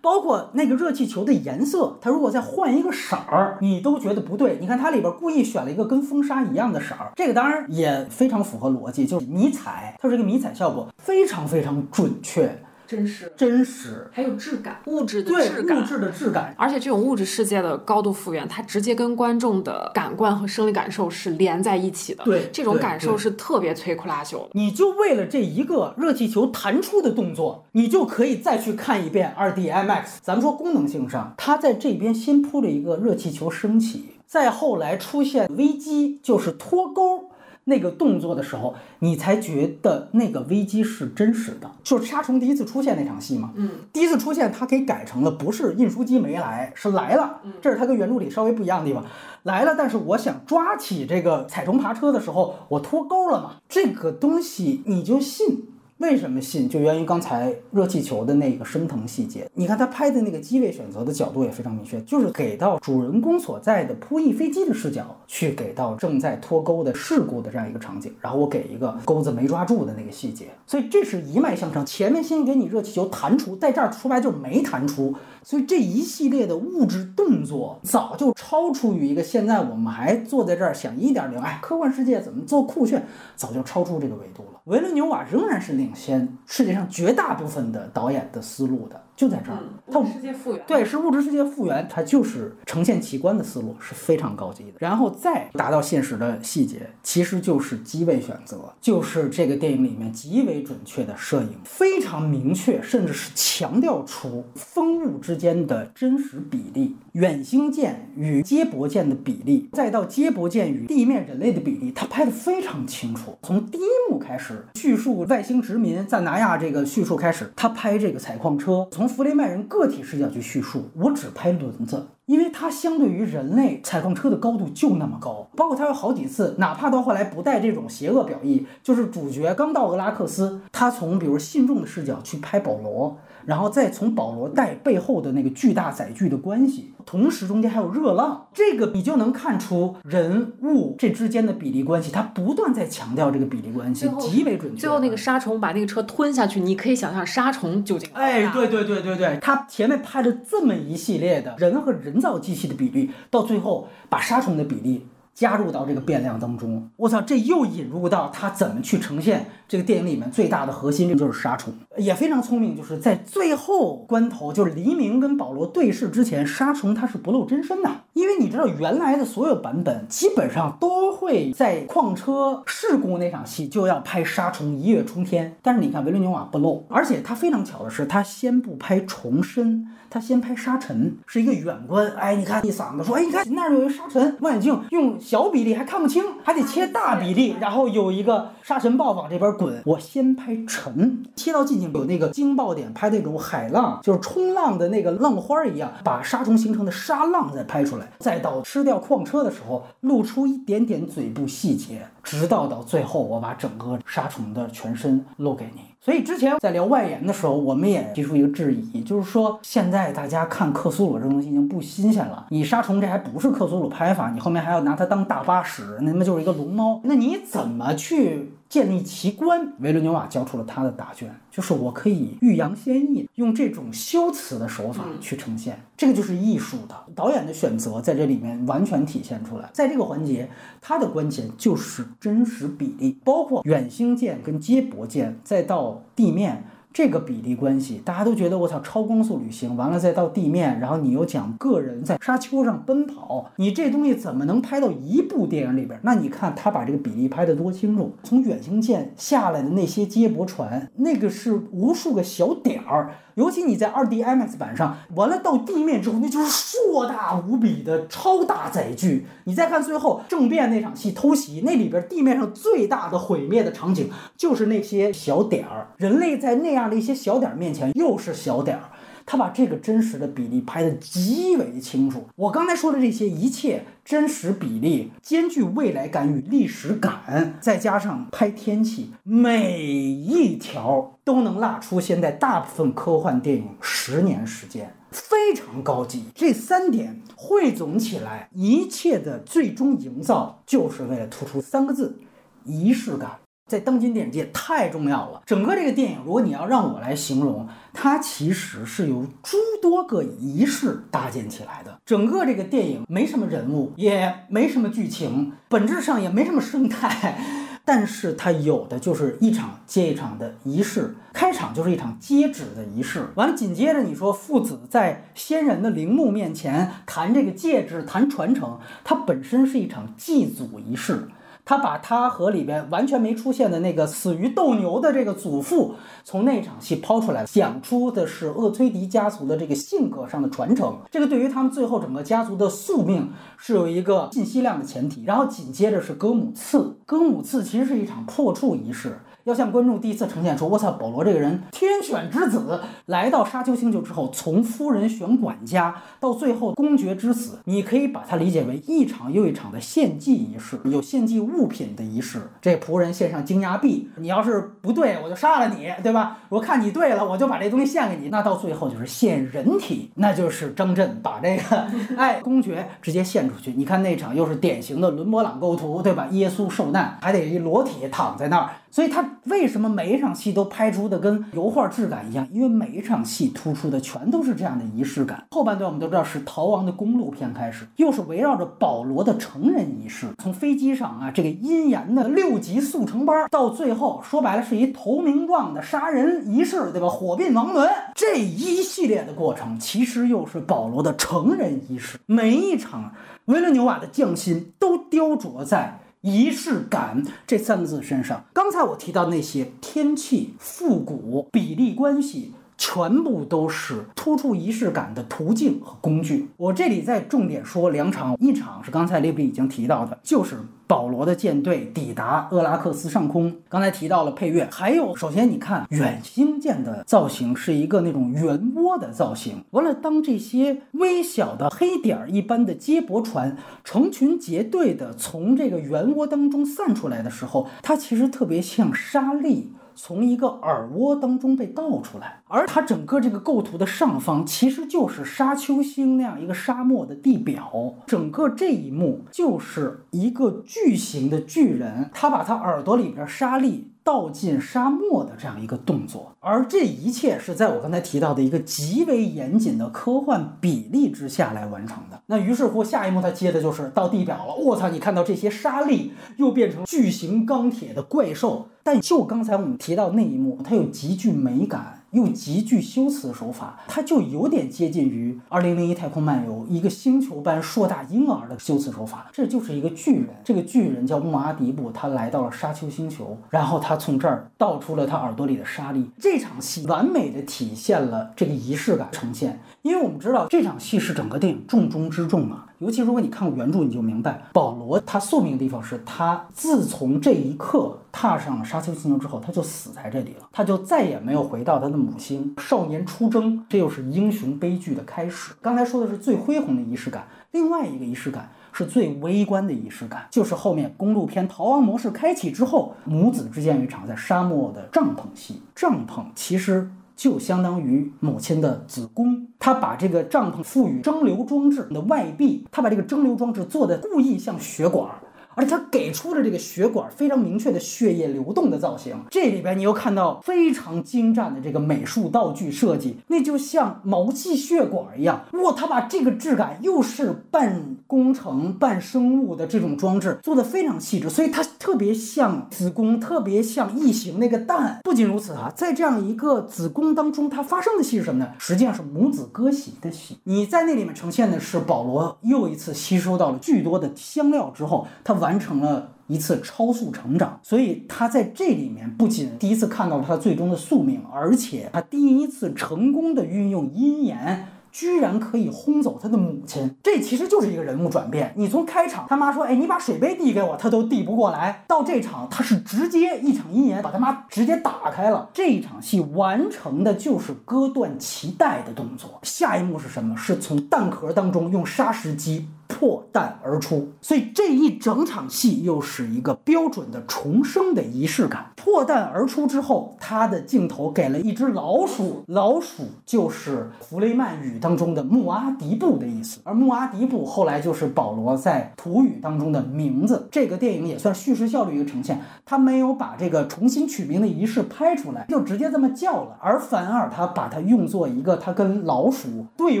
包括那个热气球的颜色，它如果再换一个色儿，你都觉得不对。你看它里边故意选了一个跟风沙一样的色儿，这个当然也非常符合逻辑，就是迷彩，它是一个迷彩效果，非常非常准确、真实，真实，还有质感，物质的质感物。质的质感。而且这种物质世界的高度复原，它直接跟观众的感官和生理感受是连在一起的。对这种感受是特别摧枯拉朽的。你就为了这一个热气球弹出的动作，你就可以再去看一遍二 D IMAX。咱们说功能性上，它在这边先铺了一个热气球升起，再后来出现危机，就是脱钩。那个动作的时候，你才觉得那个危机是真实的。就是杀虫第一次出现那场戏嘛，嗯，第一次出现，它给改成了不是运输机没来，是来了，这是它跟原著里稍微不一样的地方。来了，但是我想抓起这个彩虫爬车的时候，我脱钩了嘛？这个东西你就信。为什么信？就源于刚才热气球的那个升腾细节。你看他拍的那个机位选择的角度也非常明确，就是给到主人公所在的扑翼飞机的视角，去给到正在脱钩的事故的这样一个场景，然后我给一个钩子没抓住的那个细节。所以这是一脉相承，前面先给你热气球弹出，在这儿说白就是没弹出。所以这一系列的物质动作早就超出于一个现在我们还坐在这儿想一点零，哎，科幻世界怎么做酷炫，早就超出这个维度了。维伦纽瓦仍然是领先世界上绝大部分的导演的思路的，就在这儿。它物质世界复原。对，是物质世界复原，它就是呈现奇观的思路是非常高级的，然后再达到现实的细节，其实就是机位选择，就是这个电影里面极为准确的摄影，非常明确，甚至是强调出风物之间的真实比例，远星舰与接驳舰的比例，再到接驳舰与地面人类的比例，它拍的非常清楚。从第一幕开始叙述外星殖民赞拿亚这个叙述开始，他拍这个采矿车，从弗雷曼人个体视角去叙述，我只拍轮子。因为它相对于人类采矿车的高度就那么高，包括他有好几次，哪怕到后来不带这种邪恶表意，就是主角刚到俄拉克斯，他从比如信众的视角去拍保罗，然后再从保罗带背后的那个巨大载具的关系，同时中间还有热浪，这个你就能看出人物这之间的比例关系，他不断在强调这个比例关系极为准确。最后那个沙虫把那个车吞下去，你可以想象沙虫究竟哎，对对对对对，他前面拍了这么一系列的人和人造机器的比例，到最后把沙虫的比例加入到这个变量当中。我操，这又引入到他怎么去呈现这个电影里面最大的核心，就是杀虫，也非常聪明，就是在最后关头，就是黎明跟保罗对视之前，杀虫他是不露真身的，因为你知道原来的所有版本基本上都会在矿车事故那场戏就要拍杀虫一跃冲天，但是你看维伦纽瓦不露，而且他非常巧的是，他先不拍虫身。他先拍沙尘，是一个远观，哎，你看一嗓子说，哎，你看那儿有一沙尘，望远镜用小比例还看不清，还得切大比例，然后有一个沙尘暴往这边滚。我先拍尘，切到近景有那个惊爆点，拍那种海浪，就是冲浪的那个浪花一样，把沙虫形成的沙浪再拍出来，再到吃掉矿车的时候，露出一点点嘴部细节，直到到最后我把整个沙虫的全身露给你。所以之前在聊外延的时候，我们也提出一个质疑，就是说现在大家看克苏鲁这东西已经不新鲜了。你杀虫这还不是克苏鲁拍法，你后面还要拿它当大巴使，那他妈就是一个龙猫。那你怎么去建立奇观？维伦纽瓦交出了他的答卷，就是我可以欲扬先抑，用这种修辞的手法去呈现，这个就是艺术的导演的选择在这里面完全体现出来。在这个环节，它的关键就是真实比例，包括远星舰跟接驳舰，再到地面。这个比例关系，大家都觉得我操超光速旅行，完了再到地面，然后你又讲个人在沙丘上奔跑，你这东西怎么能拍到一部电影里边？那你看他把这个比例拍得多清楚，从远星舰下来的那些接驳船，那个是无数个小点儿，尤其你在 2D IMAX 版上，完了到地面之后，那就是硕大无比的超大载具。你再看最后政变那场戏偷袭，那里边地面上最大的毁灭的场景，就是那些小点儿，人类在那样。样的一些小点面前又是小点儿。他把这个真实的比例拍得极为清楚。我刚才说的这些一切真实比例，兼具未来感与历史感，再加上拍天气，每一条都能落出现在大部分科幻电影十年时间，非常高级。这三点汇总起来，一切的最终营造，就是为了突出三个字：仪式感。在当今电影界太重要了。整个这个电影，如果你要让我来形容，它其实是由诸多个仪式搭建起来的。整个这个电影没什么人物，也没什么剧情，本质上也没什么生态，但是它有的就是一场接一场的仪式。开场就是一场接旨的仪式，完了紧接着你说父子在先人的陵墓面前谈这个戒指，谈传承，它本身是一场祭祖仪式。他把他和里边完全没出现的那个死于斗牛的这个祖父从那场戏抛出来，讲出的是厄崔迪家族的这个性格上的传承。这个对于他们最后整个家族的宿命是有一个信息量的前提。然后紧接着是戈姆次，戈姆次其实是一场破处仪式。要向观众第一次呈现出，我操，保罗这个人天选之子，来到沙丘星球之后，从夫人选管家到最后公爵之死，你可以把它理解为一场又一场的献祭仪式，有献祭物品的仪式。这仆人献上金牙币，你要是不对，我就杀了你，对吧？我看你对了，我就把这东西献给你。那到最后就是献人体，那就是张震把这个哎公爵直接献出去。你看那场又是典型的伦勃朗构图，对吧？耶稣受难还得一裸体躺在那儿。所以他为什么每一场戏都拍出的跟油画质感一样？因为每一场戏突出的全都是这样的仪式感。后半段我们都知道是逃亡的公路片开始，又是围绕着保罗的成人仪式，从飞机上啊这个阴严的六级速成班，到最后说白了是一投名状的杀人仪式，对吧？火并王伦这一系列的过程，其实又是保罗的成人仪式。每一场维伦纽瓦的匠心都雕琢在。仪式感这三个字身上，刚才我提到那些天气、复古、比例关系，全部都是突出仪式感的途径和工具。我这里再重点说两场，一场是刚才列比已经提到的，就是。保罗的舰队抵达厄拉克斯上空，刚才提到了配乐，还有首先你看远星舰的造型是一个那种圆窝的造型。完了，当这些微小的黑点儿一般的接驳船成群结队的从这个圆窝当中散出来的时候，它其实特别像沙粒。从一个耳蜗当中被倒出来，而它整个这个构图的上方其实就是沙丘星那样一个沙漠的地表，整个这一幕就是一个巨型的巨人，他把他耳朵里边沙粒。倒进沙漠的这样一个动作，而这一切是在我刚才提到的一个极为严谨的科幻比例之下来完成的。那于是乎，下一幕他接的就是到地表了。我操，你看到这些沙粒又变成巨型钢铁的怪兽，但就刚才我们提到那一幕，它有极具美感。又极具修辞手法，它就有点接近于《二零零一太空漫游》一个星球般硕大婴儿的修辞手法。这就是一个巨人，这个巨人叫穆阿迪布，他来到了沙丘星球，然后他从这儿倒出了他耳朵里的沙粒。这场戏完美的体现了这个仪式感呈现，因为我们知道这场戏是整个电影重中之重啊。尤其如果你看过原著，你就明白保罗他宿命的地方是他自从这一刻踏上了沙丘星球之后，他就死在这里了，他就再也没有回到他的母星。少年出征，这又是英雄悲剧的开始。刚才说的是最恢宏的仪式感，另外一个仪式感是最微观的仪式感，就是后面公路片逃亡模式开启之后，母子之间有一场在沙漠的帐篷戏。帐篷其实。就相当于母亲的子宫，他把这个帐篷赋予蒸馏装置的外壁，他把这个蒸馏装置做的故意像血管。而且它给出了这个血管非常明确的血液流动的造型，这里边你又看到非常精湛的这个美术道具设计，那就像毛细血管一样。哇，他把这个质感又是半工程半生物的这种装置做的非常细致，所以它特别像子宫，特别像异形那个蛋。不仅如此啊，在这样一个子宫当中，它发生的戏是什么呢？实际上是母子割席的戏。你在那里面呈现的是保罗又一次吸收到了巨多的香料之后，他。完成了一次超速成长，所以他在这里面不仅第一次看到了他最终的宿命，而且他第一次成功的运用阴言居然可以轰走他的母亲，这其实就是一个人物转变。你从开场他妈说，哎，你把水杯递给我，他都递不过来，到这场他是直接一场阴言把他妈直接打开了。这一场戏完成的就是割断脐带的动作。下一幕是什么？是从弹壳当中用砂石机。破蛋而出，所以这一整场戏又是一个标准的重生的仪式感。破蛋而出之后，他的镜头给了一只老鼠，老鼠就是弗雷曼语当中的穆阿迪布的意思，而穆阿迪布后来就是保罗在土语当中的名字。这个电影也算叙事效率一个呈现，他没有把这个重新取名的仪式拍出来，就直接这么叫了，而反而他把它用作一个他跟老鼠对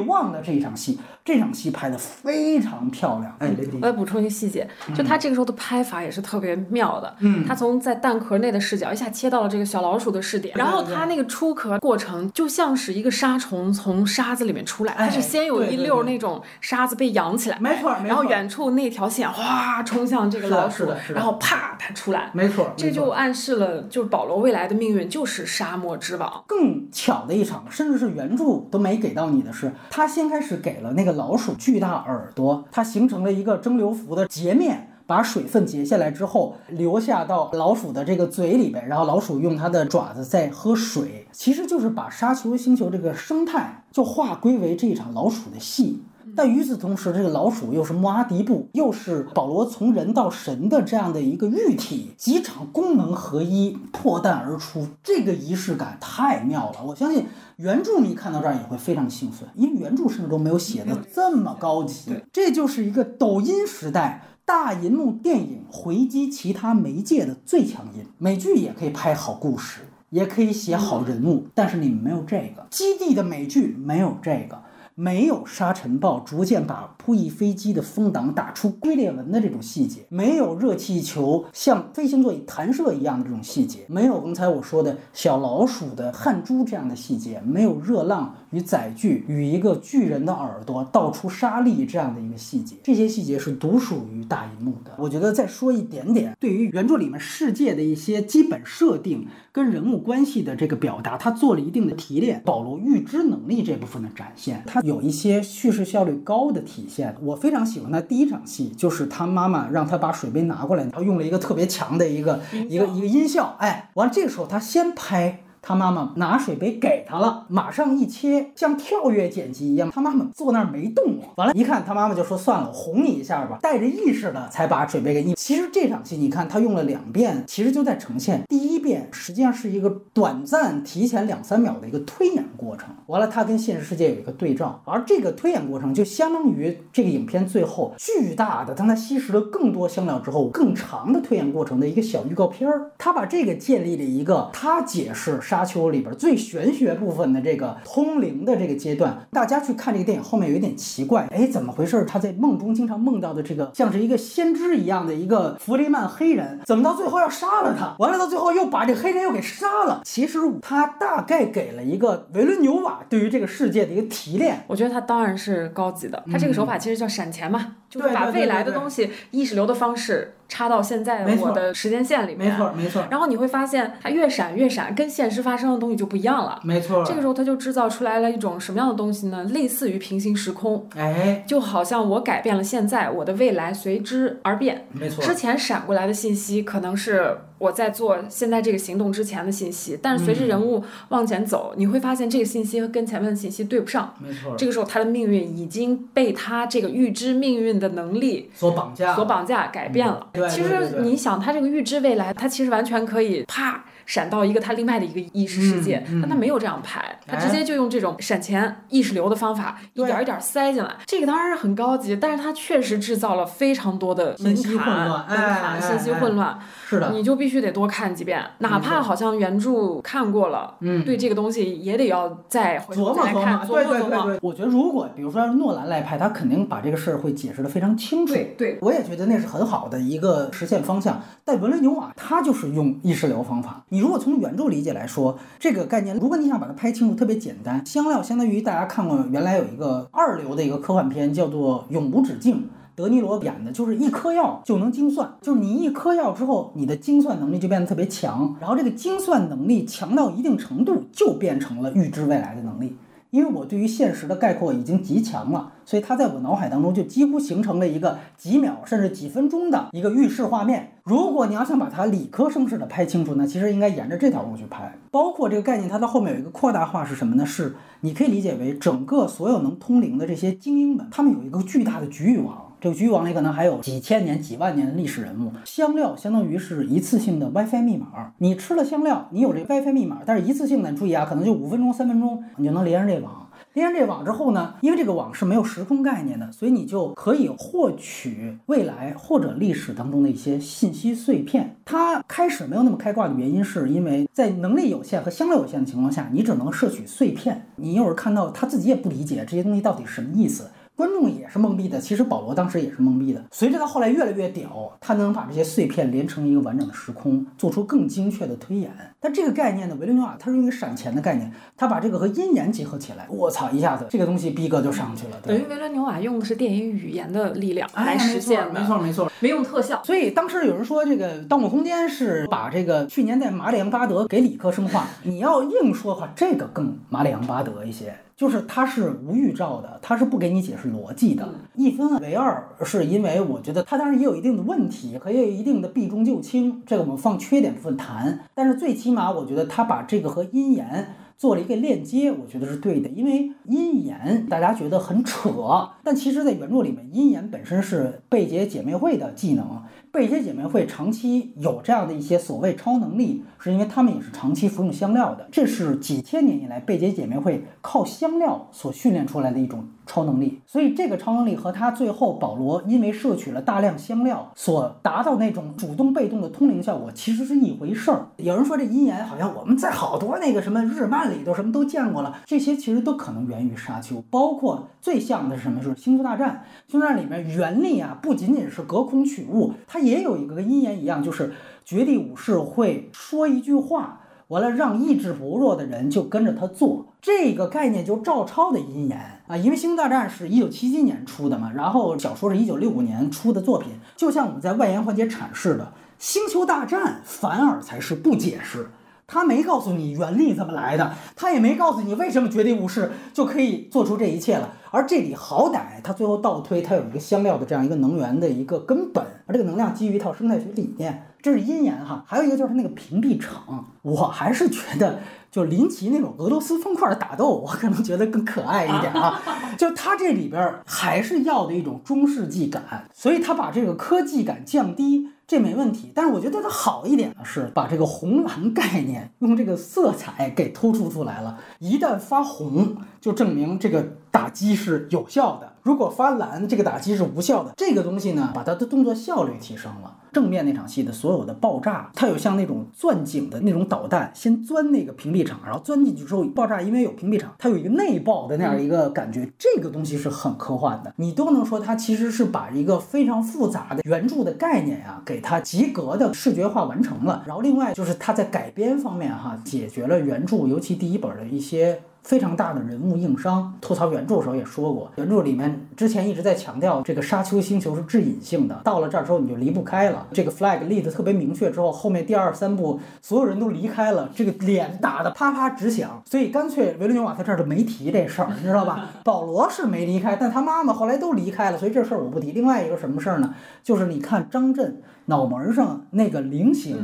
望的这一场戏。这场戏拍的非常漂亮。哎，我再补充一个细节，就他这个时候的拍法也是特别妙的。嗯，他从在蛋壳内的视角一下切到了这个小老鼠的视点，然后他那个出壳过程就像是一个沙虫从沙子里面出来，它是先有一溜那种沙子被扬起来，没错，然后远处那条线哗冲向这个老鼠，然后啪它出来，没错，这就暗示了就是保罗未来的命运就是沙漠之王。更巧的一场，甚至是原著都没给到你的是，他先开始给了那个。老鼠巨大耳朵，它形成了一个蒸馏釜的截面，把水分截下来之后，流下到老鼠的这个嘴里边，然后老鼠用它的爪子在喝水，其实就是把沙丘星球这个生态就划归为这一场老鼠的戏。但与此同时，这个老鼠又是穆阿迪布，又是保罗从人到神的这样的一个喻体，几场功能合一，破蛋而出，这个仪式感太妙了。我相信原著迷看到这儿也会非常兴奋，因为原著甚至都没有写的这么高级。这就是一个抖音时代大银幕电影回击其他媒介的最强音。美剧也可以拍好故事，也可以写好人物，但是你们没有这个。基地的美剧没有这个。没有沙尘暴逐渐把扑翼飞机的风挡打出龟裂纹的这种细节，没有热气球像飞行座椅弹射一样的这种细节，没有刚才我说的小老鼠的汗珠这样的细节，没有热浪与载具与一个巨人的耳朵倒出沙粒这样的一个细节，这些细节是独属于大银幕的。我觉得再说一点点，对于原著里面世界的一些基本设定跟人物关系的这个表达，他做了一定的提炼，保罗预知能力这部分的展现，他。有一些叙事效率高的体现，我非常喜欢他第一场戏，就是他妈妈让他把水杯拿过来，然后用了一个特别强的一个一个一个音效，哎，完了这个时候他先拍。他妈妈拿水杯给他了，马上一切像跳跃剪辑一样，他妈妈坐那儿没动。完了，一看他妈妈就说：“算了，我哄你一下吧。”带着意识的才把水杯给你。其实这场戏你看他用了两遍，其实就在呈现第一遍实际上是一个短暂提前两三秒的一个推演过程。完了，他跟现实世界有一个对照，而这个推演过程就相当于这个影片最后巨大的当他吸食了更多香料之后更长的推演过程的一个小预告片儿。他把这个建立了一个他解释。沙丘里边最玄学部分的这个通灵的这个阶段，大家去看这个电影后面有一点奇怪，哎，怎么回事？他在梦中经常梦到的这个像是一个先知一样的一个弗雷曼黑人，怎么到最后要杀了他？完了到最后又把这黑人又给杀了。其实他大概给了一个维伦纽瓦对于这个世界的一个提炼。我觉得他当然是高级的，他这个手法其实叫闪钱嘛，就是把未来的东西意识流的方式。插到现在我的时间线里面，没错没错。然后你会发现，它越闪越闪，跟现实发生的东西就不一样了。没错。这个时候，它就制造出来了一种什么样的东西呢？类似于平行时空。哎，就好像我改变了现在，我的未来随之而变。没错。之前闪过来的信息可能是。我在做现在这个行动之前的信息，但是随着人物往前走，你会发现这个信息跟前面的信息对不上。没错，这个时候他的命运已经被他这个预知命运的能力所绑架，所绑架改变了。对，其实你想，他这个预知未来，他其实完全可以啪。闪到一个他另外的一个意识世界，但他没有这样拍，他直接就用这种闪前意识流的方法，一点一点塞进来。这个当然是很高级，但是他确实制造了非常多的门槛混乱，门槛信息混乱。是的，你就必须得多看几遍，哪怕好像原著看过了，嗯，对这个东西也得要再琢磨琢磨，对对对。我觉得如果比如说诺兰来拍，他肯定把这个事儿会解释的非常清楚。对对，我也觉得那是很好的一个实现方向。但文雷纽瓦他就是用意识流方法。你如果从原著理解来说，这个概念，如果你想把它拍清楚，特别简单。香料相当于大家看过，原来有一个二流的一个科幻片，叫做《永无止境》，德尼罗演的，就是一颗药就能精算，就是你一颗药之后，你的精算能力就变得特别强，然后这个精算能力强到一定程度，就变成了预知未来的能力。因为我对于现实的概括已经极强了，所以它在我脑海当中就几乎形成了一个几秒甚至几分钟的一个预示画面。如果你要想把它理科生式的拍清楚呢，其实应该沿着这条路去拍。包括这个概念，它到后面有一个扩大化是什么呢？是你可以理解为整个所有能通灵的这些精英们，他们有一个巨大的局域网。这个局域网里可能还有几千年、几万年的历史人物。香料相当于是一次性的 WiFi 密码，你吃了香料，你有这 WiFi 密码，但是一次性的，注意啊，可能就五分钟、三分钟，你就能连上这网。连上这网之后呢，因为这个网是没有时空概念的，所以你就可以获取未来或者历史当中的一些信息碎片。它开始没有那么开挂的原因，是因为在能力有限和香料有限的情况下，你只能摄取碎片。你一会儿看到他自己也不理解这些东西到底什么意思。观众也是懵逼的，其实保罗当时也是懵逼的。随着他后来越来越屌，他能把这些碎片连成一个完整的时空，做出更精确的推演。但这个概念呢，维伦纽瓦他是用一个闪钱的概念，他把这个和阴言结合起来，我操，一下子这个东西逼格就上去了。等于维伦纽瓦用的是电影语言的力量来实现的，没错没错，没用特效。所以当时有人说这个《盗梦空间》是把这个去年在马里昂巴德给理科生化，你要硬说的话，这个更马里昂巴德一些。就是它是无预兆的，它是不给你解释逻辑的，一分为二，是因为我觉得它当然也有一定的问题，可也有一定的避重就轻，这个我们放缺点部分谈。但是最起码我觉得它把这个和阴言做了一个链接，我觉得是对的，因为阴言大家觉得很扯，但其实在原著里面，阴言本身是贝杰姐妹会的技能。贝杰姐妹会长期有这样的一些所谓超能力，是因为他们也是长期服用香料的。这是几千年以来贝杰姐妹会靠香料所训练出来的一种。超能力，所以这个超能力和他最后保罗因为摄取了大量香料所达到那种主动被动的通灵效果，其实是一回事儿。有人说这阴言好像我们在好多那个什么日漫里头什么都见过了，这些其实都可能源于沙丘。包括最像的是什么？是星球大战。星球大战里面原力啊，不仅仅是隔空取物，它也有一个跟阴言一样，就是绝地武士会说一句话。完了，让意志薄弱的人就跟着他做，这个概念就照抄的阴言啊。因为《星球大战》是一九七七年出的嘛，然后小说是一九六五年出的作品。就像我们在外延环节阐释的，《星球大战》反而才是不解释，他没告诉你原力怎么来的，他也没告诉你为什么绝地武士就可以做出这一切了。而这里好歹他最后倒推，他有一个香料的这样一个能源的一个根本，而这个能量基于一套生态学理念。这是阴言哈，还有一个就是那个屏蔽场，我还是觉得就林奇那种俄罗斯方块的打斗，我可能觉得更可爱一点啊。就他这里边还是要的一种中世纪感，所以他把这个科技感降低，这没问题。但是我觉得它好一点的是把这个红蓝概念用这个色彩给突出出来了，一旦发红，就证明这个打击是有效的。如果发蓝，这个打击是无效的。这个东西呢，把它的动作效率提升了。正面那场戏的所有的爆炸，它有像那种钻井的那种导弹，先钻那个屏蔽场，然后钻进去之后爆炸，因为有屏蔽场，它有一个内爆的那样一个感觉。这个东西是很科幻的，你都能说它其实是把一个非常复杂的原著的概念呀，给它及格的视觉化完成了。然后另外就是它在改编方面哈，解决了原著尤其第一本的一些。非常大的人物硬伤。吐槽原著的时候也说过，原著里面之前一直在强调这个沙丘星球是致隐性的，到了这儿之后你就离不开了。这个 flag 立得特别明确之后，后面第二三部所有人都离开了，这个脸打得啪啪直响。所以干脆维伦纽瓦在这儿就没提这事儿，你知道吧？保罗是没离开，但他妈妈后来都离开了，所以这事儿我不提。另外一个什么事儿呢？就是你看张震。脑门上那个菱形，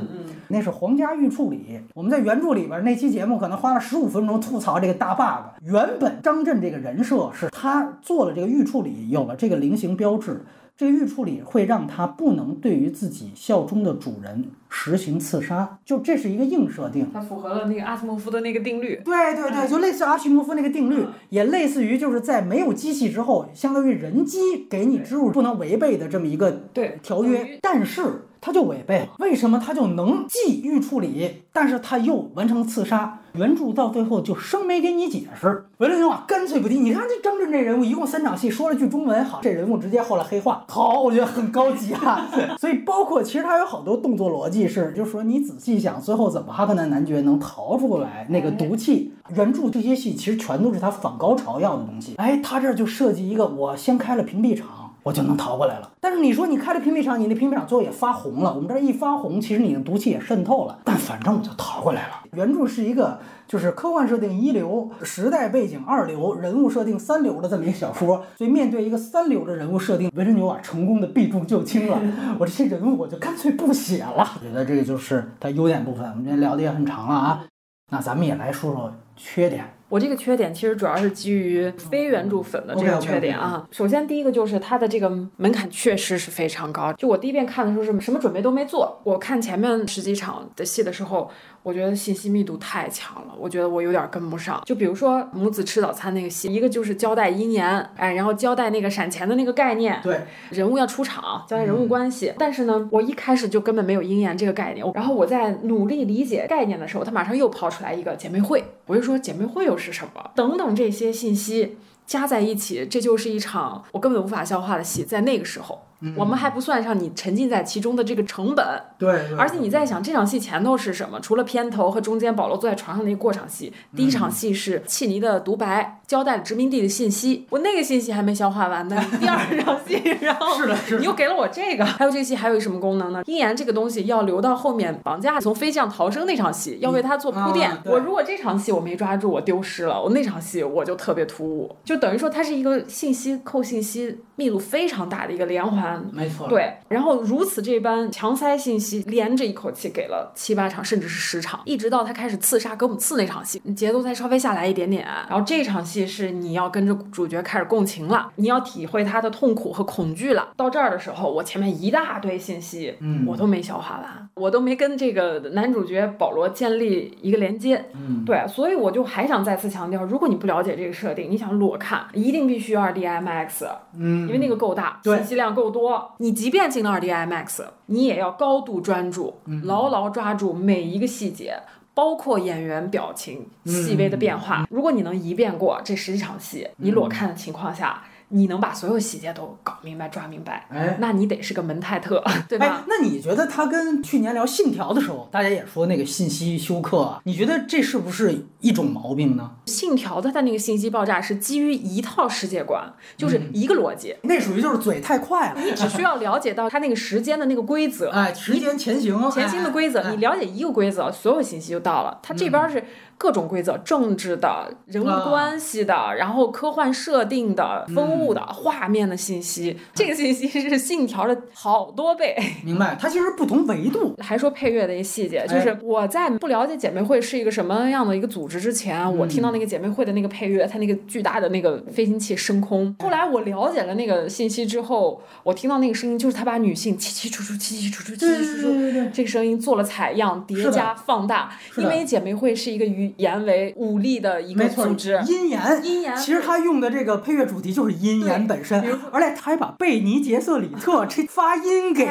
那是皇家御处理。我们在原著里边那期节目可能花了十五分钟吐槽这个大 bug。原本张震这个人设是他做了这个御处理，有了这个菱形标志，这个预处理会让他不能对于自己效忠的主人实行刺杀，就这是一个硬设定。它符合了那个阿西莫夫的那个定律。对对对，就类似阿西莫夫那个定律，也类似于就是在没有机器之后，相当于人机给你植入不能违背的这么一个对条约，但是。他就违背了，为什么他就能既预处理，但是他又完成刺杀？原著到最后就生没给你解释。维伦纽瓦干脆不提。你看这张震这人物，一共三场戏，说了句中文，好，这人物直接后来黑化，好，我觉得很高级啊。所以包括其实他有好多动作逻辑是，就是说你仔细想，最后怎么哈克南男爵能逃出来那个毒气？原著这些戏其实全都是他反高潮要的东西。哎，他这就设计一个，我先开了屏蔽场。我就能逃过来了。但是你说你开了屏蔽场，你那屏蔽场最后也发红了，我们这儿一发红，其实你的毒气也渗透了，但反正我就逃过来了。原著是一个就是科幻设定一流，时代背景二流，人物设定三流的这么一个小说，所以面对一个三流的人物设定，维珍纽瓦成功的避重就轻了。我这些人物我就干脆不写了。我觉得这个就是它优点部分。我们今天聊的也很长了啊，那咱们也来说说缺点。我这个缺点其实主要是基于非原著粉的这个缺点啊。首先，第一个就是它的这个门槛确实是非常高。就我第一遍看的时候是什么准备都没做，我看前面十几场的戏的时候，我觉得信息密度太强了，我觉得我有点跟不上。就比如说母子吃早餐那个戏，一个就是交代姻缘，哎，然后交代那个闪钱的那个概念，对，人物要出场，交代人物关系。但是呢，我一开始就根本没有姻缘这个概念，然后我在努力理解概念的时候，他马上又抛出来一个姐妹会，我就说姐妹会又是什么？等等这些信息加在一起，这就是一场我根本无法消化的戏。在那个时候，我们还不算上你沉浸在其中的这个成本。对，而且你在想这场戏前头是什么？除了片头和中间保罗坐在床上那个过场戏，第一场戏是契尼的独白，交代了殖民地的信息。我那个信息还没消化完呢。第二场戏，然后是的，是的，你又给了我这个。还有这个戏还有什么功能呢？鹰眼这个东西要留到后面绑架从飞机上逃生那场戏，要为它做铺垫。我如果这场戏我没抓住，我丢失了。我那场戏我就特别突兀，就等于说它是一个信息扣信息密度非常大的一个连环。没错。对，然后如此这般强塞信息，连着一口气给了七八场，甚至是十场，一直到他开始刺杀格姆刺那场戏，节奏才稍微下来一点点。然后这场戏是你要跟着主角开始共情了，你要体会他的痛苦和恐惧了。到这儿的时候，我前面一大堆信息，嗯，我都没消化完，我都没跟这个男主角保罗建立一个连接，嗯，对，所以我就还想再次强调，如果你不了解这个设定，你想裸看，一定必须二 D IMAX，嗯，因为那个够大，信息量够多，你即便进了二 D IMAX，你也要高度专注，牢牢抓住每一个细节，包括演员表情细微的变化。如果你能一遍过这十几场戏，你裸看的情况下。你能把所有细节都搞明白、抓明白，哎，那你得是个门泰特，对吧？那你觉得他跟去年聊《信条》的时候，大家也说那个信息休克，你觉得这是不是一种毛病呢？《信条》它的那个信息爆炸是基于一套世界观，就是一个逻辑，那属于就是嘴太快了。你只需要了解到它那个时间的那个规则，哎，时间前行，前行的规则，哎你了解一个规则，所有信息就到了。它这边是各种规则，政治的、人物关系的，然后科幻设定的、风物的、画面的信息，这个信息是《信条》的好多倍。明白，它其实不同维度。还说配乐的一细节，就是我在不了解姐妹会是一个什么样的一个组织之前，我听到那个姐妹会的那个配乐，它那个巨大的那个飞行器升空。后来我了解了那个信息之后，我听到那个声音，就是他把女性起起出出、起起出出、起起出出，这个声音做了采样、叠加、放大。因为姐妹会是一个以言为武力的一个组织，阴言，阴言。其实他用的这个配乐主题就是阴言本身，而且他还把贝尼杰瑟里特这发音给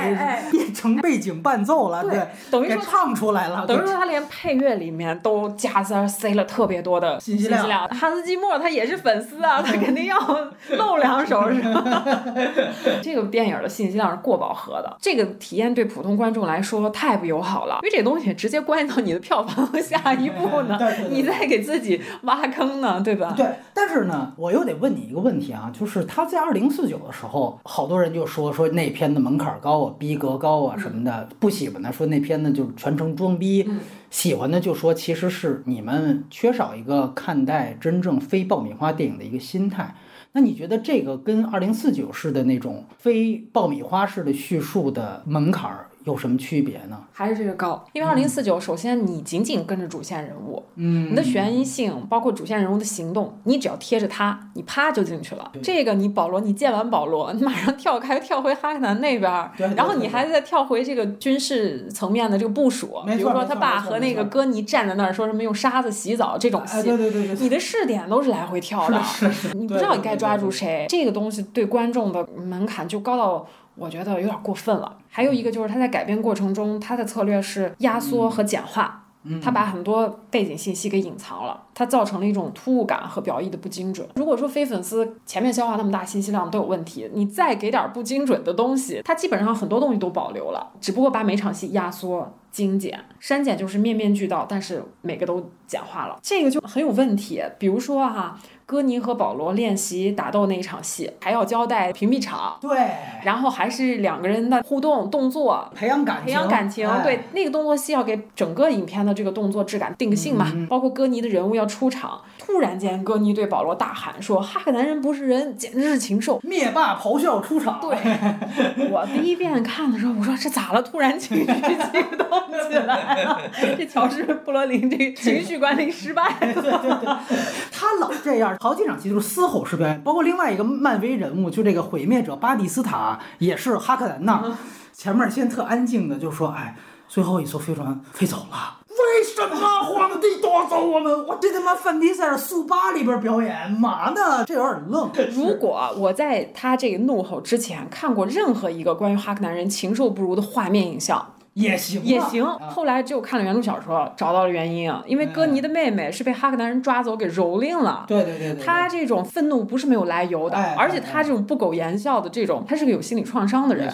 变成背景伴奏了，对，等于说唱出来了。等于说他连配乐里面都加塞塞了特别多的信息量。汉斯季默他也是粉丝啊，他肯定要露两手，是吧？这个电影的信息量是过饱和的，这个体验对普通观众来说太不友好了，因为这东西直接关系到你的票房和下一步呢，你在给自己挖坑呢，对吧？对，但是呢，我又得问你一个问题啊，就是他在二零四九的时候，好多人就说说那片的门槛高啊，逼格高啊什么的，不喜欢的说那片子就是全程装逼，嗯、喜欢的就说其实是你们缺少一个看待真正非爆米花电影的一个心态。那你觉得这个跟二零四九式的那种非爆米花式的叙述的门槛儿？有什么区别呢？还是这个高，因为二零四九，首先你紧紧跟着主线人物，嗯，你的悬疑性，包括主线人物的行动，你只要贴着他，你啪就进去了。这个你保罗，你见完保罗，你马上跳开，跳回哈克南那边，然后你还再跳回这个军事层面的这个部署，比如说他爸和那个哥尼站在那儿说什么用沙子洗澡这种戏，哎对对对对，你的视点都是来回跳的，是是，你不知道你该抓住谁，这个东西对观众的门槛就高到。我觉得有点过分了。还有一个就是他在改编过程中，他的策略是压缩和简化，嗯、他把很多背景信息给隐藏了，他造成了一种突兀感和表意的不精准。如果说非粉丝前面消化那么大信息量都有问题，你再给点不精准的东西，它基本上很多东西都保留了，只不过把每场戏压缩。精简、删减就是面面俱到，但是每个都简化了，这个就很有问题。比如说哈、啊，戈尼和保罗练习打斗那一场戏，还要交代屏蔽场，对，然后还是两个人的互动动作。培养感情，培养感情，哎对那个动作戏要给整个影片的这个动作质感定性嘛，嗯包括戈尼的人物要出场。突然间，戈尼对保罗大喊说：“哈克男人不是人，简直是禽兽。”灭霸咆哮出场，对，我第一遍看的时候，我说这咋了？突然情绪激动起来了。这乔治·布罗林这情绪管理失败了。他老这样，好几场戏都是嘶吼式表演，包括另外一个漫威人物，就这个毁灭者巴蒂斯塔，也是哈克南纳，前面先特安静的就说，哎，最后一艘飞船飞走了。为什么皇帝夺走我们？我这他妈范迪塞尔速八里边表演嘛呢？这有点愣。如果我在他这个怒吼之前看过任何一个关于哈克男人禽兽不如的画面影像，也行，也行。啊后来只有看了原著小说，找到了原因啊，因为戈尼的妹妹是被哈克男人抓走给蹂躏了。对对对对，他这种愤怒不是没有来由的，哎而且他这种不苟言笑的这种，他是个有心理创伤的人。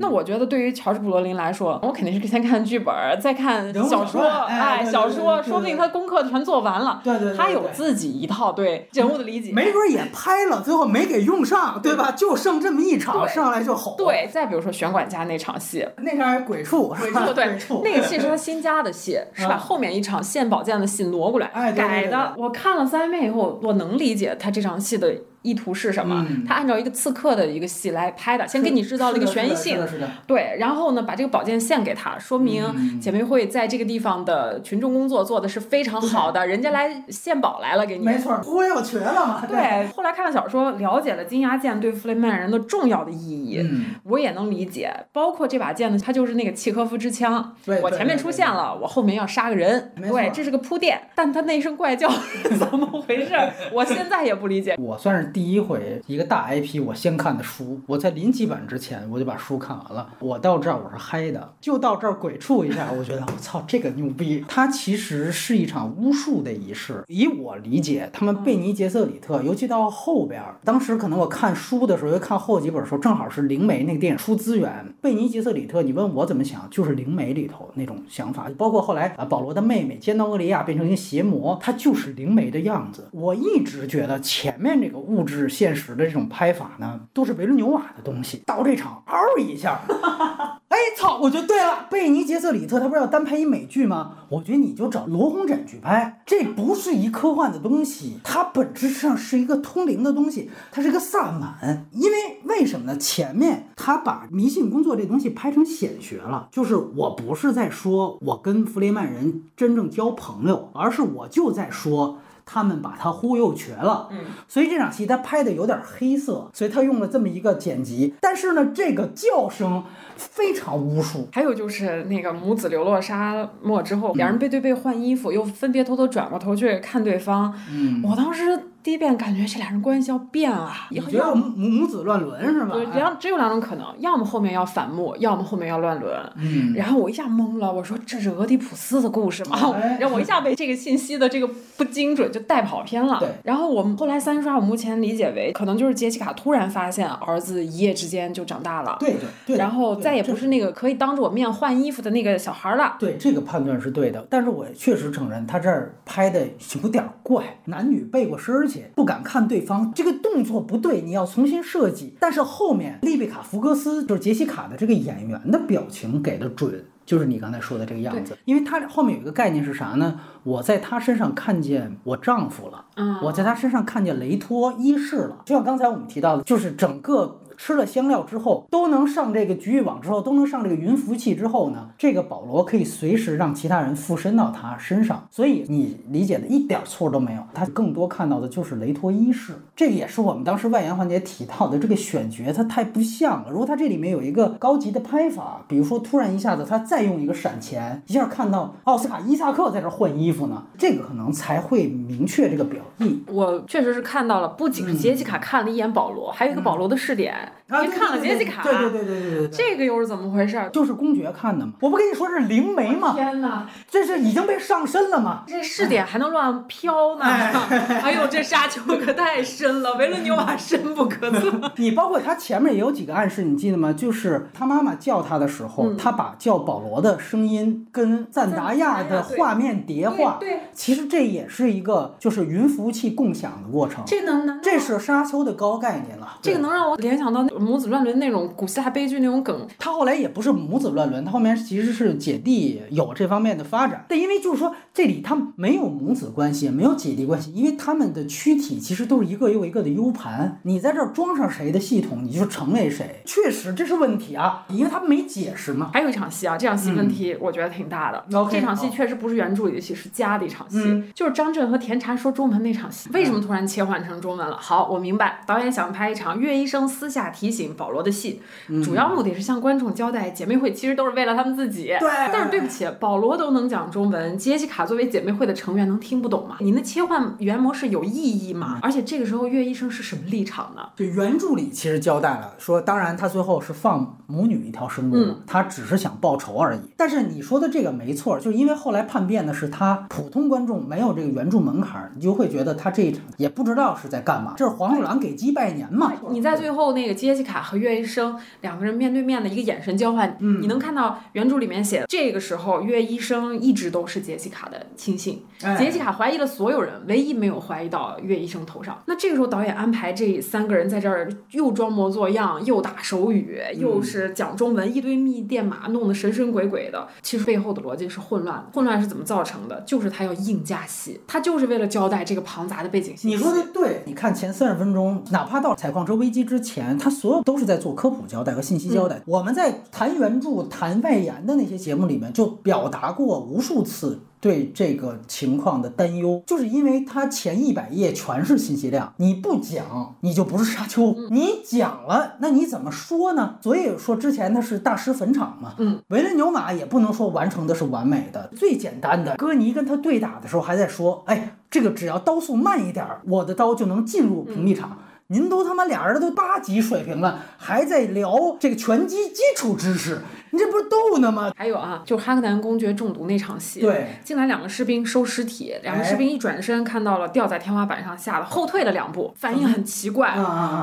那我觉得对于乔治·布罗林来说，我肯定是先看剧本，再看小说，哎小说，说不定他功课全做完了。对对他有自己一套对人物的理解。没准也拍了，最后没给用上，对吧？就剩这么一场，对上来就吼。，对，再比如说玄管家那场戏，那场还鬼畜，对，那个戏是他新加的戏，是把啊后面一场献宝剑的戏挪过来改的。我看了三遍以后，我能理解他这场戏的意图是什么。嗯他按照一个刺客的一个戏来拍的，先给你制造了一个悬疑性对，然后呢，把这个宝剑献给他，说明嗯姐妹会在这个地方的群众工作做的是非常好的，人家来献宝来了给你。没错，忽悠瘸了嘛。对，后来看了小说，了解了金牙剑对弗雷曼人的重要的意义，嗯，我也能理解。包括这把剑呢，它就是那个契诃夫之枪，对，我前面出现，了，我后面要杀个人，对，这是个铺垫。但他那声怪叫是 怎么回事？我现在也不理解。我算是第一回一个大 IP 我先看的书，我在临几版之前我就把书看完了。我到这儿我是嗨的，就到这儿鬼畜一下，我觉得我操这个牛逼！它其实是一场巫术的仪式。以我理解，他们贝尼杰瑟里特，尤其到后边，当时可能我看书的时候，又看后几本的时候，正好是灵媒那个电影出资源。贝尼杰瑟里特，你问我怎么想，就是灵媒里头那种想法，包括后来啊，保罗的妹妹尖刀厄利亚变成一个邪魔，她就是灵媒的样子。我一直觉得前面这个物质现实的这种拍法呢，都是维伦纽瓦的东西，到这场嗷一下。哎操！我觉得对了，贝尼杰瑟里特他不是要单拍一美剧吗？我觉得你就找罗红枕去拍，这不是一科幻的东西，它本质上是一个通灵的东西，它是个萨满。因为为什么呢？前面他把迷信工作这东西拍成显学了，就是我不是在说我跟弗雷曼人真正交朋友，而是我就在说。他们把他忽悠瘸了，嗯，所以这场戏他拍的有点黑色，所以他用了这么一个剪辑。但是呢，这个叫声非常巫术，还有就是那个母子流落沙漠之后，两人背对背换衣服，又分别偷偷转过头去看对方。嗯，我当时第一遍感觉这俩人关系要变啊，以你觉得后要母母子乱伦是吧？对两只有两种可能，要么后面要反目，要么后面要乱伦。嗯，然后我一下懵了，我说这是俄狄浦斯的故事吗？哎 然后我一下被这个信息的这个不精准就带跑偏了。对。然后我们后来三刷，我目前理解为可能就是杰西卡突然发现儿子一夜之间就长大了，对对对，然后再也不是那个可以当着我面换衣服的那个小孩了。对这个判断是对的，但是我确实承认他这儿拍的有点怪，男女背过身儿去，不敢看对方，这个动作不对，你要重新设计。但是后面丽贝卡·福格斯就是杰西卡的这个演员的表情给的准。就是你刚才说的这个样子，因为他后面有一个概念是啥呢？我在他身上看见我丈夫了，嗯，我在他身上看见雷托一世了。就像刚才我们提到的，就是整个吃了香料之后，都能上这个局域网之后，都能上这个云服务器之后呢，这个保罗可以随时让其他人附身到他身上。所以你理解的一点错都没有。他更多看到的就是雷托一世，这个也是我们当时外延环节提到的这个选角，它太不像了。如果他这里面有一个高级的拍法，比如说突然一下子他再用一个闪前，一下看到奥斯卡伊萨克在这换衣服呢，这个可能才会明确这个表意。我确实是看到了，不仅是杰西卡看了一眼保罗，还有一个保罗的视点，啊，您看了杰西卡，对对对对对对对，这个又是怎么回事？就是公爵看的嘛。我不跟你说是灵媒吗？天哪，这是已经被上身了吗？这试点还能乱飘呢！哎呦，这沙丘可太深了，维伦纽瓦深不可测。你包括他前面也有几个暗示，你记得吗？就是他妈妈叫他的时候，嗯他把叫保罗的声音跟赞达亚的画面叠化。对对其实这也是一个就是云服务器共享的过程。这能能这是沙丘的高概念了。这个能让我联想到母子乱伦那种古希腊悲剧那种梗。他后来也不是母子乱伦，他后面其实是姐弟有这方面的发展。但因为就是说这里他没有母子关系，也没有姐弟关系，因为他们的躯体其实都是一个又一个的 U 盘，你在这儿装上谁的系统，你就成为谁。确实这是问题啊，因为他没解释嘛。还有一场戏啊，这场戏问题我觉得挺大的。OK，这场戏确实不是原著里的戏，是加的一场戏，嗯就是张震和田茶说中文那场戏。为什么突然切换成中文了？好，我明白，导演想拍一场岳医生私下提醒保罗的戏，主要目的是向观众交代姐妹会其实都是为了他们自己。对但是对不起，保罗都能讲中文，杰西卡作为姐妹会的成员能听不懂吗？你那切换语言模式有意义吗？而且这个时候岳医生是什么立场呢？对原著里其实交代了，说当然他最后是放母女一条生路的，他只是想报仇而已。但是你说的这个没错，就是因为后来叛变的是他，普通观众没有这个原著门槛，你就会觉得他这一场也不知道是在干嘛。这是黄鼠狼给鸡拜年嘛？你在最后那个杰西卡和岳医生两个人面对面的一个眼神交换，嗯你能看到原著里面写，这个时候岳医生一直都是杰西卡的亲信，哎杰西卡怀疑了所有人，唯一没有怀疑到岳医生头上。那这个时候导演安排这三个人在这儿又装模作样，又打手语，嗯又是讲中文，一堆密电码，弄得神神鬼鬼的。其实背后的逻辑是混乱的，混乱是怎么造成的？就是他要硬加戏，他就是为了交代这个庞杂的背景信息。你说的对，你看前三十分钟，哪怕到采矿车危机之前，他所有都是在做科普交代和信息交代。我们在谈原著、谈外延的那些节目里面，就表达过无数次。对这个情况的担忧，就是因为它前一百页全是信息量，你不讲你就不是沙丘，你讲了那你怎么说呢？所以说之前它是大师坟场嘛，嗯，维伦纽马也不能说完成的是完美的，最简单的，戈尼跟他对打的时候还在说，哎，这个只要刀速慢一点儿，我的刀就能进入屏蔽场。您都他妈俩人都八级水平了，还在聊这个拳击基础知识，你这不是逗呢吗？还有啊，就是哈克南公爵中毒那场戏，对，进来两个士兵收尸体，两个士兵一转身看到了吊在天花板上，吓得后退了两步，反应很奇怪。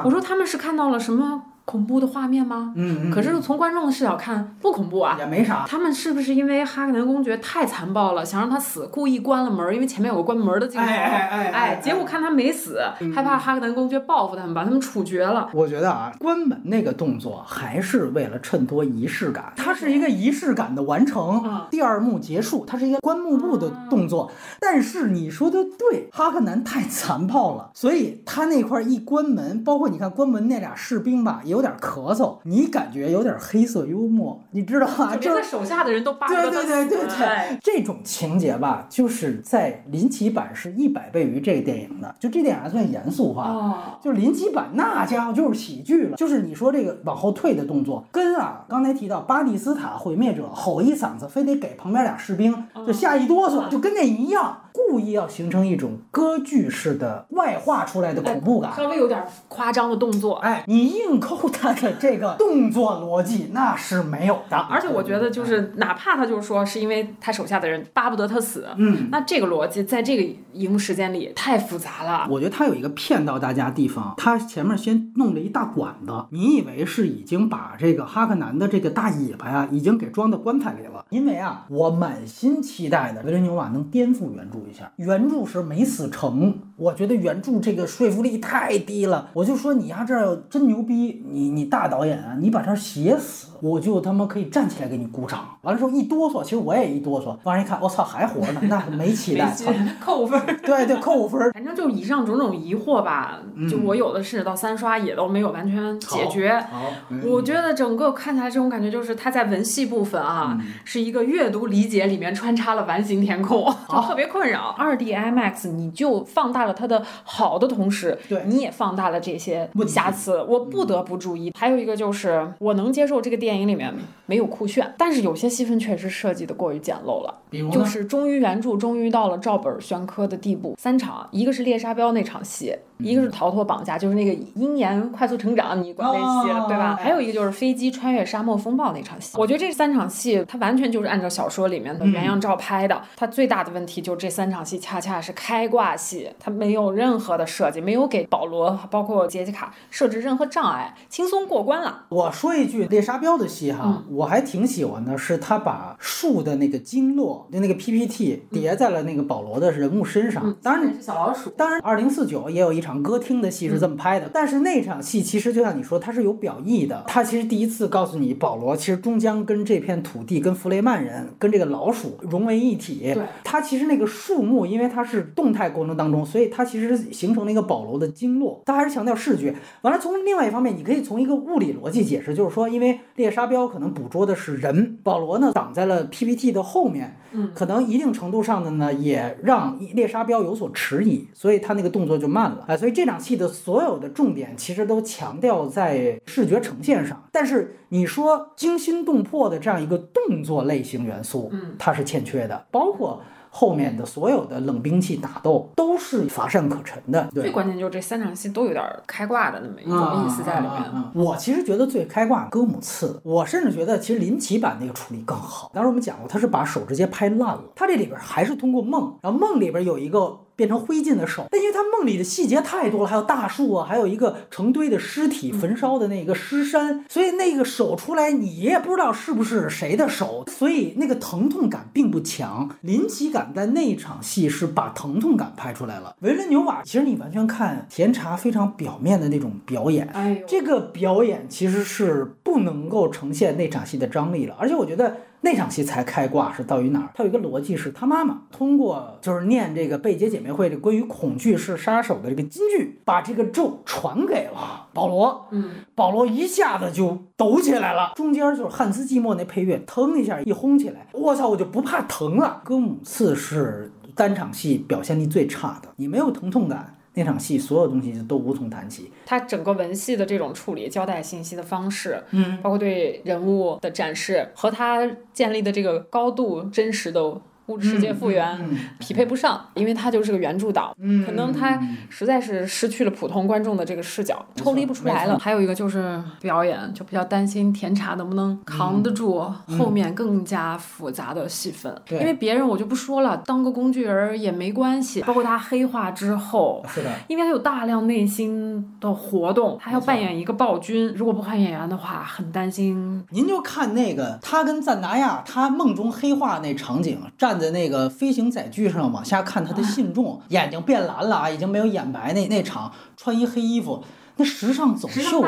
我说他们是看到了什么恐怖的画面吗？嗯嗯，可是从观众的视角看，不恐怖啊。也没啥。他们是不是因为哈克南公爵太残暴了，想让他死，故意关了门儿？因为前面有个关门的镜头，哎哎哎哎哎结果看他没死，害怕哈克南公爵报复他们，把他们处决了。我觉得啊，关门那个动作还是为了衬托仪式感，它是一个仪式感的完成。嗯第二幕结束，它是一个关幕布的动作。但是你说的对，哈克南太残暴了，所以他那块一关门，包括你看关门那俩士兵吧，也有点咳嗽，你感觉有点黑色幽默，你知道吗？就连他手下的人都巴不对对对对对，这种情节吧，就是在林奇版是一百倍于这个电影的，就这电影还算严肃化。哦，就是林奇版那家伙就是喜剧了，就是你说这个往后退的动作，跟啊刚才提到巴蒂斯塔毁灭者吼一嗓子，非得给旁边俩士兵就吓一哆嗦，就跟那一样，故意要形成一种歌剧式的外化出来的恐怖感。稍微有点夸张的动作。哎，你硬抠 他的这个动作逻辑，那是没有的。而且我觉得，就是哪怕他就是说是因为他手下的人巴不得他死，嗯，那这个逻辑在这个荧幕时间里太复杂了。我觉得他有一个骗到大家的地方，他前面先弄了一大管子，你以为是已经把这个哈克南的这个大尾巴呀，已经给装到棺材里了。因为啊，我满心期待的维伦纽瓦能颠覆原著一下，原著是没死成，我觉得原著这个说服力太低了。我就说你呀，这儿真牛逼，你你大导演啊，你把这儿写死，我就他妈可以站起来给你鼓掌。完了之后一哆嗦，其实我也一哆嗦，往上一看，我操，还活呢，那没 期待，操，扣五分儿。对对，扣五分儿。反正就以上种种疑惑吧，就我有的是到三刷也都没有完全解决。好，我觉得整个看起来这种感觉就是它在文戏部分啊，是一个阅读理解里面穿插了完形填空，就特别困扰。二 D IMAX 你就放大了它的好的同时，对你也放大了这些瑕疵，我不得不注意。还有一个就是我能接受这个电影里面没有酷炫，但是有些戏份确实设计的过于简陋了。比如？就是忠于原著，忠于到了照本宣科的地步。三场，一个是猎杀标那场戏，一个是逃脱绑架，就是那个鹰眼快速成长，你管那戏了，对吧？还有一个就是飞机穿越沙漠风暴那场戏。我觉得这三场戏它完全就是按照小说里面的原样照拍的。它最大的问题就是这三场戏恰恰是开挂戏，它没有任何的设计，没有给保罗包括杰西卡设置任何障碍，轻松过关了。我说一句猎杀标的戏哈，我还挺喜欢的，是他把树的那个经络就那个 PPT 叠在了那个保罗的人物身上。当然是，小老鼠。当然，二零四九也有一场歌厅的戏是这么拍的，但是那场戏其实就像你说，它是有表意的。他其实第一次告诉你，保罗其实终将跟这片土地、跟弗雷曼人、跟这个老鼠融为一体。对，它其实那个树木，因为它是动态过程当中，所以它其实形成了一个保罗的经络。它还是强调视觉。完了，从另外一方面，你可以从一个物理逻辑解释，就是说，因为猎杀标可能捕捉的是人，保罗呢挡在了 PPT 的后面。可能一定程度上的呢，也让猎杀标有所迟疑，所以他那个动作就慢了啊。所以这场戏的所有的重点其实都强调在视觉呈现上，但是你说惊心动魄的这样一个动作类型元素，嗯，它是欠缺的，包括。后面的所有的冷兵器打斗都是乏善可陈的。最关键就是这三场戏都有点开挂的那么一种意思在里面。我其实觉得最开挂戈姆刺，我甚至觉得其实林奇版那个处理更好。当时我们讲过，他是把手直接拍烂了，他这里边还是通过梦，然后梦里边有一个。变成灰烬的手，但因为他梦里的细节太多了，还有大树啊，还有一个成堆的尸体焚烧的那个尸山，所以那个手出来你也不知道是不是谁的手，所以那个疼痛感并不强。林奇感在那一场戏是把疼痛感拍出来了。维伦纽瓦其实你完全看甜茶非常表面的那种表演，哎这个表演其实是不能够呈现那场戏的张力了，而且我觉得。那场戏才开挂是到于哪儿？它有一个逻辑是，他妈妈通过就是念这个贝杰姐妹会这关于恐惧是杀手的这个金句，把这个咒传给了保罗。嗯，保罗一下子就抖起来了。中间就是汉斯季默那配乐，腾一下一轰起来，我操，我就不怕疼了。戈姆次是单场戏表现力最差的，你没有疼痛感。那场戏所有东西都无从谈起，他整个文戏的这种处理、交代信息的方式，嗯，包括对人物的展示和他建立的这个高度真实的。物质世界复原匹配不上，因为他就是个原著党，可能他实在是失去了普通观众的这个视角，抽离不出来了。还有一个就是表演，就比较担心甜茶能不能扛得住后面更加复杂的戏份。因为别人我就不说了，当个工具人也没关系。包括他黑化之后，是的，因为他有大量内心的活动，他要扮演一个暴君，如果不换演员的话，很担心。您就看那个他跟赞达亚他梦中黑化那场景站。站在那个飞行载具上往下看他的信众，眼睛变蓝了啊，已经没有眼白那那场，穿一黑衣服，那时尚走秀。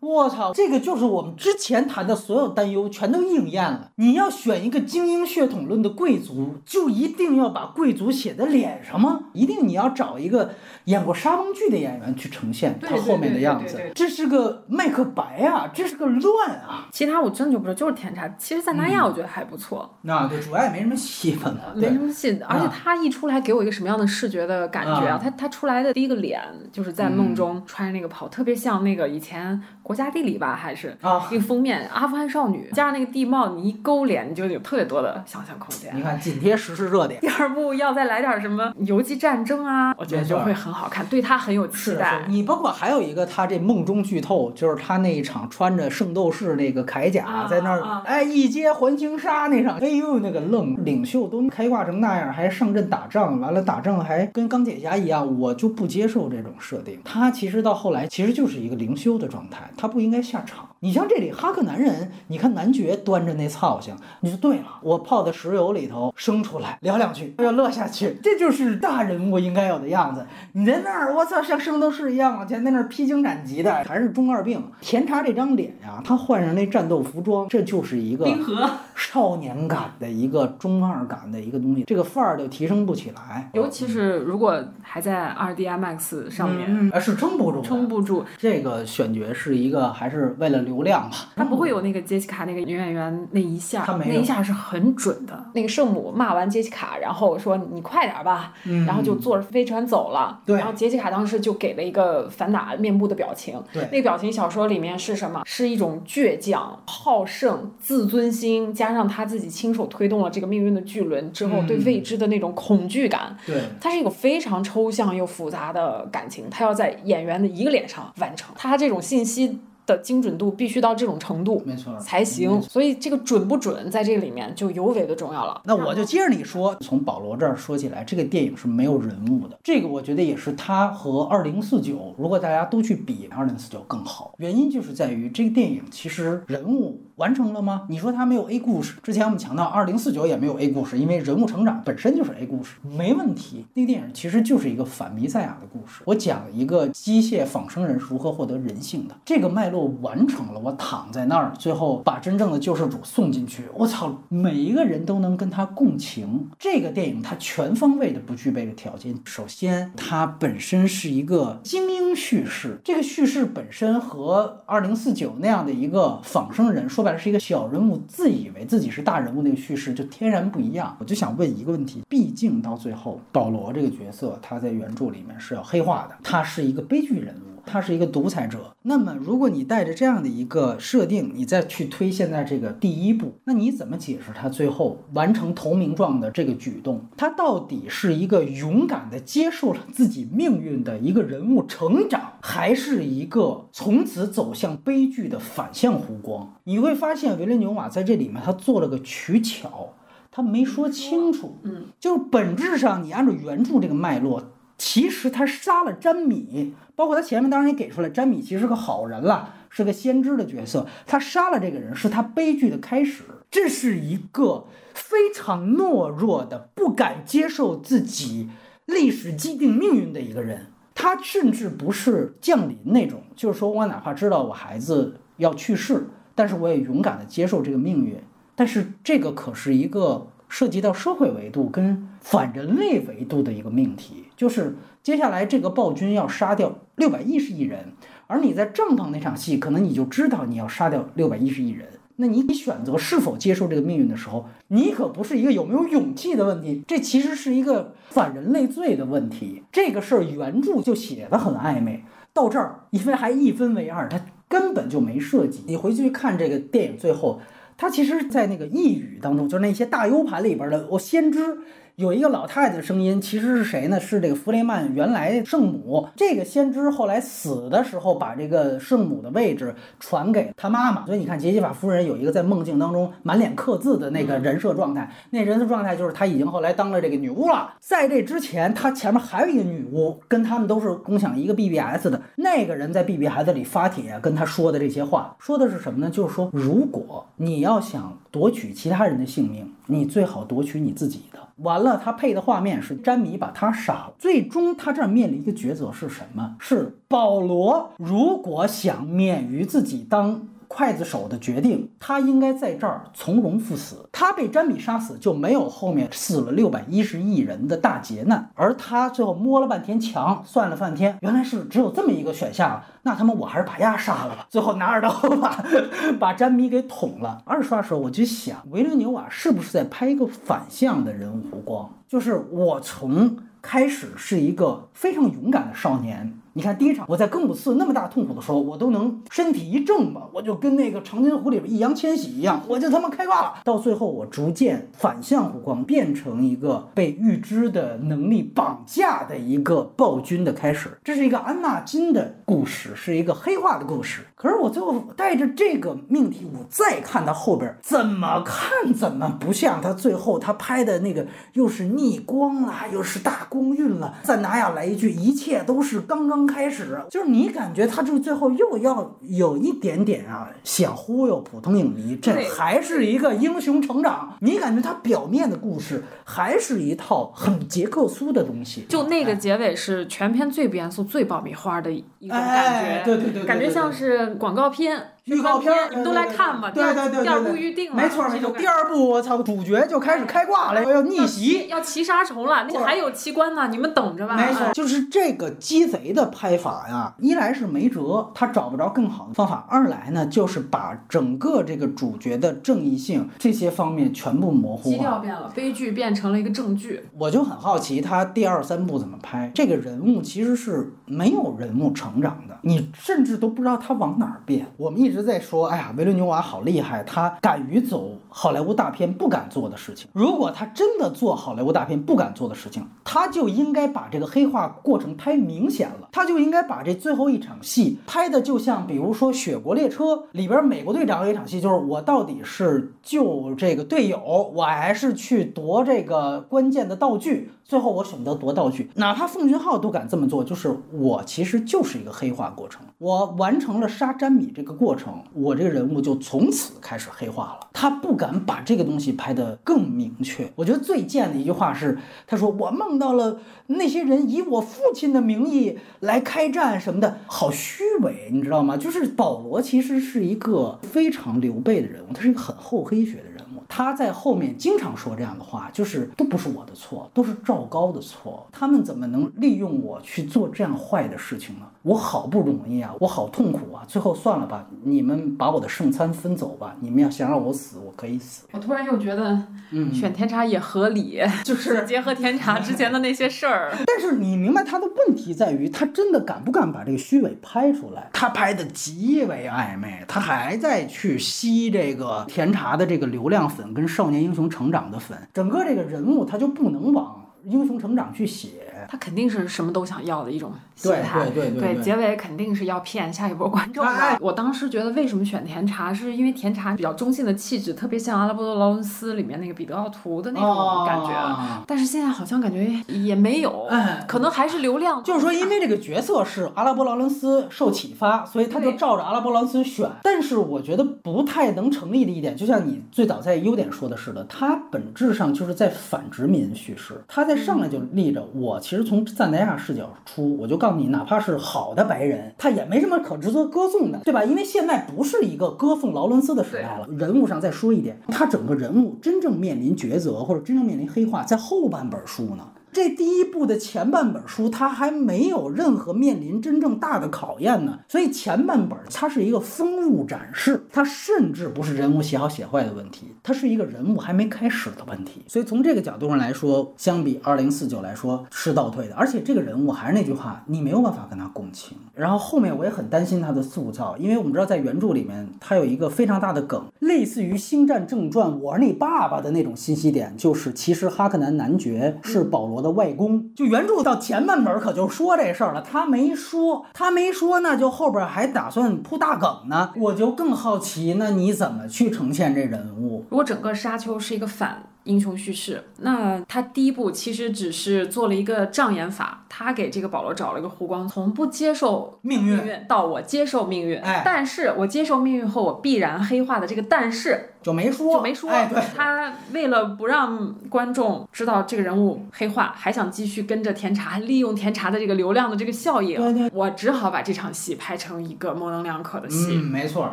我操，这个就是我们之前谈的所有担忧全都应验了。你要选一个精英血统论的贵族，就一定要把贵族写在脸上吗？一定你要找一个演过沙翁剧的演员去呈现他后面的样子。这是个麦克白啊，这是个乱啊。其他我真的就不知道，就是甜茶。其实赞达亚我觉得还不错。那对，主要也没什么戏份了，没什么戏。而且他一出来给我一个什么样的视觉的感觉啊？他他出来的第一个脸就是在梦中穿那个袍，特别像那个以前。国家地理吧，还是啊，那个封面阿富汗少女，加上那个地貌，你一勾连，你就有特别多的想象空间。你看，紧贴时事热点。第二部要再来点什么游击战争啊，我觉得就会很好看，对他很有期待。你包括还有一个，他这梦中剧透，就是他那一场穿着圣斗士那个铠甲在那儿，哎，一接环形杀那场，哎呦，那个愣领袖都开挂成那样，还上阵打仗，完了打仗还跟钢铁侠一样，我就不接受这种设定。他其实到后来其实就是一个灵修的状态。他不应该下场。你像这里哈克男人，你看男爵端着那操性，你就对了，我泡在石油里头生出来聊两句，要乐下去，这就是大人物应该有的样子。你在那儿，我操，像圣斗士一样往前在那儿披荆斩棘的，还是中二病。甜茶这张脸呀，他换上那战斗服装，这就是一个冰河少年感的一个中二感的一个东西，这个范儿就提升不起来。尤其是如果还在二 D IMAX 上面，啊，是撑不住，撑。不住。这个选角是一个还是为了流量吧？他不会有那个杰西卡那个女演员那一下，他没那一下是很准的。那个圣母骂完杰西卡，然后说你快点吧，然后就坐着飞船走了。对然后杰西卡当时就给了一个反打面部的表情。对那个表情小说里面是什么？是一种倔强、好胜、自尊心，加上他自己亲手推动了这个命运的巨轮之后，嗯对未知的那种恐惧感。对，它是一个非常抽象又复杂的感情，它要在演员的一个脸上完成。他这种信息的精准度必须到这种程度没错才行，所以这个准不准在这个里面就尤为的重要了。那我就接着你说，从保罗这儿说起来，这个电影是没有人物的，这个我觉得也是他和二零四九，如果大家都去比，二零四九更好。原因就是在于这个电影其实人物完成了吗？你说它没有 A 故事，之前我们强调二零四九也没有 A 故事，因为人物成长本身就是 A 故事，没问题。那个电影其实就是一个反弥赛亚的故事，我讲一个机械仿生人如何获得人性的，这个脉络完成了。我躺在那儿，最后把真正的救世主送进去，我操，每一个人都能跟他共情。这个电影它全方位的不具备的条件，首先它本身是一个精英叙事，这个叙事本身和二零四九那样的一个仿生人，说白了是一个小人物自以为自己是大人物那个叙事就天然不一样。我就想问一个问题，毕竟到最后，保罗这个角色他在原著里面是要黑化的，他是一个悲剧人物。他是一个独裁者。那么，如果你带着这样的一个设定，你再去推现在这个第一步，那你怎么解释他最后完成投名状的这个举动？他到底是一个勇敢的接受了自己命运的一个人物成长，还是一个从此走向悲剧的反向弧光？你会发现维伦纽瓦在这里面他做了个取巧，他没说清楚。嗯，就是本质上你按照原著这个脉络。其实他杀了詹米，包括他前面当然也给出来，詹米其实是个好人了，是个先知的角色。他杀了这个人，是他悲剧的开始。这是一个非常懦弱的、不敢接受自己历史既定命运的一个人。他甚至不是降临那种，就是说我哪怕知道我孩子要去世，但是我也勇敢地接受这个命运。但是这个可是一个涉及到社会维度跟反人类维度的一个命题。就是接下来这个暴君要杀掉六百一十亿人，而你在帐篷那场戏，可能你就知道你要杀掉六百一十亿人。那你选择是否接受这个命运的时候，你可不是一个有没有勇气的问题，这其实是一个反人类罪的问题。这个事儿原著就写的很暧昧，到这儿因为还一分为二，它根本就没设计。你回去看这个电影最后，他其实，在那个一语当中，就是那些大 U 盘里边的，我先知。有一个老太太的声音，其实是谁呢？是这个弗雷曼原来圣母。这个先知后来死的时候，把这个圣母的位置传给他妈妈。所以你看，杰西法夫人有一个在梦境当中满脸刻字的那个人设状态，那人设状态就是她已经后来当了这个女巫了。在这之前，她前面还有一个女巫，跟他们都是共享一个 BBS 的那个人，在 BBS 里发帖跟他说的这些话，说的是什么呢？就是说，如果你要想夺取其他人的性命，你最好夺取你自己的。完了，他配的画面是詹米把他杀了。最终，他这儿面临一个抉择是什么？是保罗如果想免于自己当刽子手的决定，他应该在这儿从容赴死。他被詹米杀死，就没有后面死了六百一十亿人的大劫难。而他最后摸了半天墙，算了半天，原来是只有这么一个选项。那他妈我还是把丫杀了吧。最后拿着刀把 把詹米给捅了。二刷的时候我就想，维伦纽瓦是不是在拍一个反向的人物弧光？就是我从开始是一个非常勇敢的少年。你看第一场，我在更姆斯那么大痛苦的时候，我都能身体一正吧，我就跟那个长津湖里边易烊千玺一样，我就他妈开挂了。到最后，我逐渐反向弧光，变成一个被预知的能力绑架的一个暴君的开始。这是一个安纳金的故事，是一个黑化的故事。可是我最后带着这个命题，我再看他后边，怎么看怎么不像他最后他拍的那个，又是逆光啦，又是大光晕了。赞达亚来一句，一切都是刚刚开始，就是你感觉他这最后又要有一点点啊，想忽悠普通影迷，这还是一个英雄成长。你感觉他表面的故事还是一套很杰克苏的东西，就那个哎结尾是全片最不严肃、最爆米花的一种感觉，哎对对对对感觉像是广告片。预告片儿，你们都来看吧。对对对第二部，预定了，没错没错。第二部我操，主角就开始开挂了，要逆袭，要骑杀虫了，那还有奇观呢，你们等着吧。没错，就是这个鸡贼的拍法呀，一来是没辙，他找不着更好的方法；二来呢，就是把整个这个主角的正义性这些方面全部模糊基调。变了，悲剧变成了一个正剧。我就很好奇，他第二三部怎么拍？这个人物其实是没有人物成长的，你甚至都不知道他往哪儿变。我们一直一直在说，哎呀，维伦纽瓦好厉害，他敢于走好莱坞大片不敢做的事情。如果他真的做好莱坞大片不敢做的事情，他就应该把这个黑化过程拍明显了，他就应该把这最后一场戏拍的就像，比如说《雪国列车》里边美国队长有一场戏，就是我到底是救这个队友，我还是去夺这个关键的道具。最后我选择夺道具，哪怕奉俊昊都敢这么做，就是我其实就是一个黑化过程。我完成了杀詹米这个过程，我这个人物就从此开始黑化了。他不敢把这个东西拍得更明确。我觉得最贱的一句话是，他说我梦到了那些人以我父亲的名义来开战什么的，好虚伪，你知道吗？就是保罗其实是一个非常刘备的人物，他是一个很厚黑学的人。他在后面经常说这样的话，就是都不是我的错，都是赵高的错。他们怎么能利用我去做这样坏的事情呢？我好不容易啊，我好痛苦啊！最后算了吧，你们把我的圣餐分走吧。你们要想让我死，我可以死。我突然又觉得，嗯选甜茶也合理，就是结合甜茶之前的那些事儿。但是你明白他的问题在于，他真的敢不敢把这个虚伪拍出来？他拍的极为暧昧，他还在去吸这个甜茶的这个流量粉跟少年英雄成长的粉，整个这个人物他就不能往英雄成长去写。他肯定是什么都想要的一种心态，对对对对结尾肯定是要骗下一波观众的。哎哎我当时觉得为什么选甜茶，是因为甜茶比较中性的气质，特别像阿拉伯罗劳伦斯里面那个彼得奥图的那种感觉。哦但是现在好像感觉也没有，哎可能还是流量。就是说，因为这个角色是阿拉伯劳伦斯受启发，所以他就照着阿拉伯劳伦斯选。但是我觉得不太能成立的一点，就像你最早在优点说的似的，他本质上就是在反殖民叙事。他在上来就立着，我其实从赞达亚视角出，我就告诉你，哪怕是好的白人，他也没什么可值得歌颂的，对吧？因为现在不是一个歌颂劳伦斯的时代了。人物上再说一点，他整个人物真正面临抉择或者真正面临黑化，在后半本书呢。这第一部的前半本书，它还没有任何面临真正大的考验呢，所以前半本它是一个风物展示，它甚至不是人物写好写坏的问题，它是一个人物还没开始的问题。所以从这个角度上来说，相比二零四九来说是倒退的，而且这个人物还是那句话，你没有办法跟他共情。然后后面我也很担心他的塑造，因为我们知道在原著里面，他有一个非常大的梗，类似于《星战正传》我是你爸爸的那种信息点，就是其实哈克南男爵是保罗的的外公。就原著到前半本可就说这事儿了，他没说，他没说，那就后边还打算铺大梗呢。我就更好奇，那你怎么去呈现这人物？如果整个沙丘是一个反英雄叙事，那他第一步其实只是做了一个障眼法，他给这个保罗找了一个弧光，从不接受命运到我接受命运，哎但是我接受命运后，我必然黑化的这个但是就没说，就没说，哎，对，他为了不让观众知道这个人物黑化，还想继续跟着甜茶，利用甜茶的这个流量的这个效应，对对我只好把这场戏拍成一个模棱两可的戏。嗯，没错，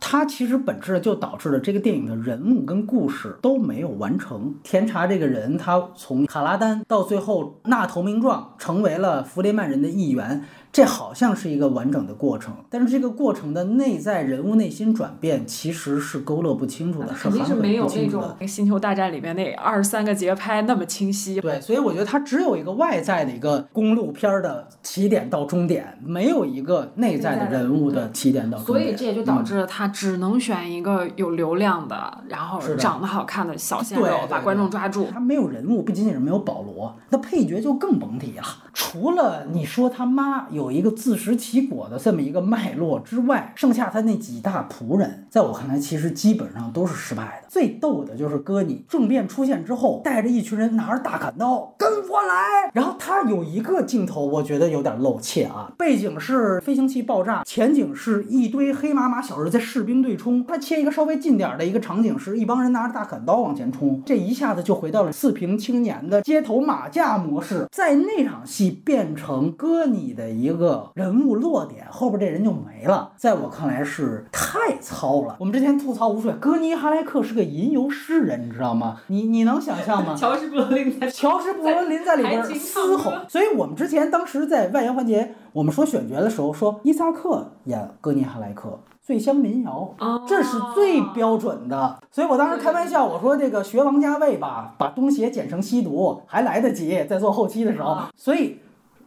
它其实本质就导致了这个电影的人物跟故事都没有完成。甜茶这个人，他从卡拉丹到最后纳投名状，成为了弗雷曼人的一员。这好像是一个完整的过程，但是这个过程的内在人物内心转变其实是勾勒不清楚的，肯定是没有那。种《星球大战》里面那二十三个节拍那么清晰。对，所以我觉得它只有一个外在的一个公路片儿的起点到终点，没有一个内在的人物的起点到终点。所以这也就导致了他只能选一个有流量的，然后是长得好看的小鲜对肉，对把观众抓住。他没有人物，不仅仅是没有保罗，那配角就更甭提了。除了你说他妈有有一个自食其果的这么一个脉络之外，剩下他那几大仆人，在我看来其实基本上都是失败的。最逗的就是哥你政变出现之后，带着一群人拿着大砍刀跟我来，然后他有一个镜头，我觉得有点露怯啊，背景是飞行器爆炸，前景是一堆黑麻麻小人在士兵对冲，他切一个稍微近点的一个场景是一帮人拿着大砍刀往前冲，这一下子就回到了四平青年的街头马架模式，在那场戏变成哥你的一一个人物落点，后边这人就没了。在我看来是太糙了。我们之前吐槽无数遍，戈尼哈莱克是个吟游诗人，你知道吗？你你能想象吗？乔什布伦林在 乔什布伦林在里边嘶吼，所以我们之前当时在外延环节，我们说选角的时候说伊萨克演戈尼哈莱克。醉乡民谣，这是最标准的。所以我当时开玩笑，我说这个学王家卫吧，把东邪剪成西毒还来得及，在做后期的时候。所以，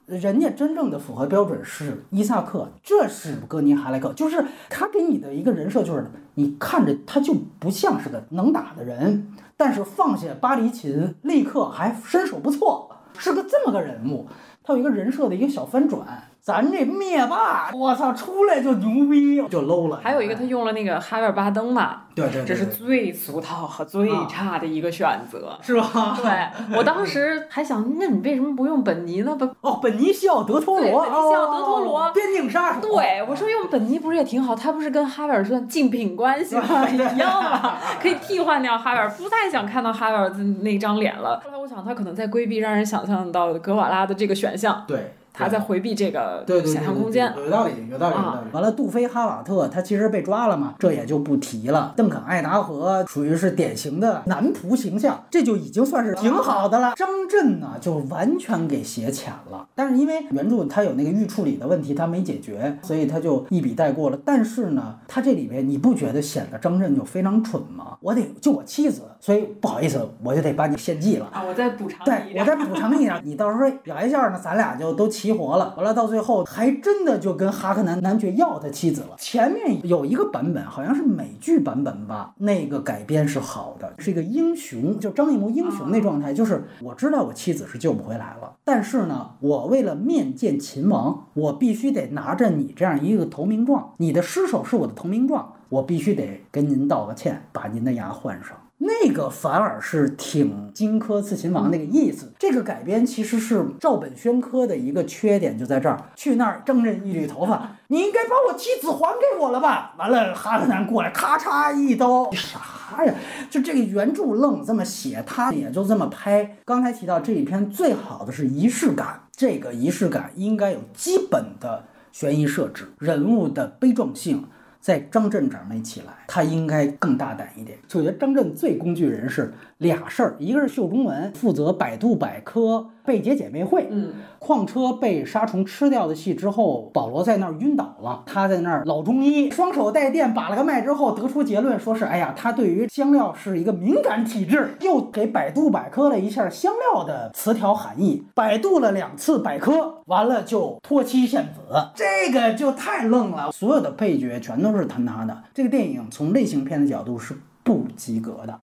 人家真正的符合标准是伊萨克，这是格尼哈莱克，就是他给你的一个人设，就是你看着他就不像是个能打的人，但是放下巴黎琴，立刻还身手不错，是个这么个人物。他有一个人设的一个小翻转。咱这灭霸，我操，出来就牛逼，就 low 了。还有一个，他用了那个哈维尔巴登嘛，对对，这是最俗套和最差的一个选择，是吧？对我当时还想，那你为什么不用本尼呢？不，哦，本尼西奥德托罗，本尼西奥德托罗，边境杀手。对，我说用本尼不是也挺好？他不是跟哈维尔算竞品关系吗？一样吗？可以替换掉哈维尔，不太想看到哈维尔的那张脸了。后来我想，他可能在规避让人想象到格瓦拉的这个选项。对。他在回避这个想象空间，有道理，有道理，有道理。完了，杜菲哈瓦特他其实被抓了嘛，这也就不提了。邓肯艾达荷属于是典型的男仆形象，这就已经算是挺好的了。张震呢，就完全给写浅了。但是因为原著他有那个预处理的问题，他没解决，所以他就一笔带过了。但是呢，他这里边你不觉得显得张震就非常蠢吗？我得救我妻子，所以不好意思，我就得把你献祭了啊！我再补偿你，对，我再补偿你点，你到时候表一下呢，咱俩就都齐活了。完了，到最后还真的就跟哈克南男爵要他妻子了。前面有一个版本，好像是美剧版本吧，那个改编是好的，是一个英雄，就张艺谋英雄那状态，就是我知道我妻子是救不回来了，但是呢，我为了面见秦王，我必须得拿着你这样一个投名状，你的尸首是我的投名状，我必须得跟您道个歉，把您的牙换上。那个反而是挺荆轲刺秦王那个意思。这个改编其实是照本宣科的一个缺点，就在这儿。去那儿，正人一缕头发，你应该把我妻子还给我了吧？完了，哈克南过来，咔嚓一刀，啥呀？就这个原著愣这么写，他也就这么拍。刚才提到这一篇最好的是仪式感，这个仪式感应该有基本的悬疑设置，人物的悲壮性。在张震这儿没起来，他应该更大胆一点。就觉得张震最工具人是俩事儿，一个是秀中文，负责百度百科。贝姐姐妹会，嗯，矿车被沙虫吃掉的戏之后，保罗在那儿晕倒了，他在那儿老中医，双手带电把了个脉之后，得出结论说是，哎呀，他对于香料是一个敏感体质，又给百度百科了一下香料的词条含义，百度了两次百科，完了就脱妻献子，这个就太愣了，所有的配角全都是坍塌的，这个电影从类型片的角度是不及格的。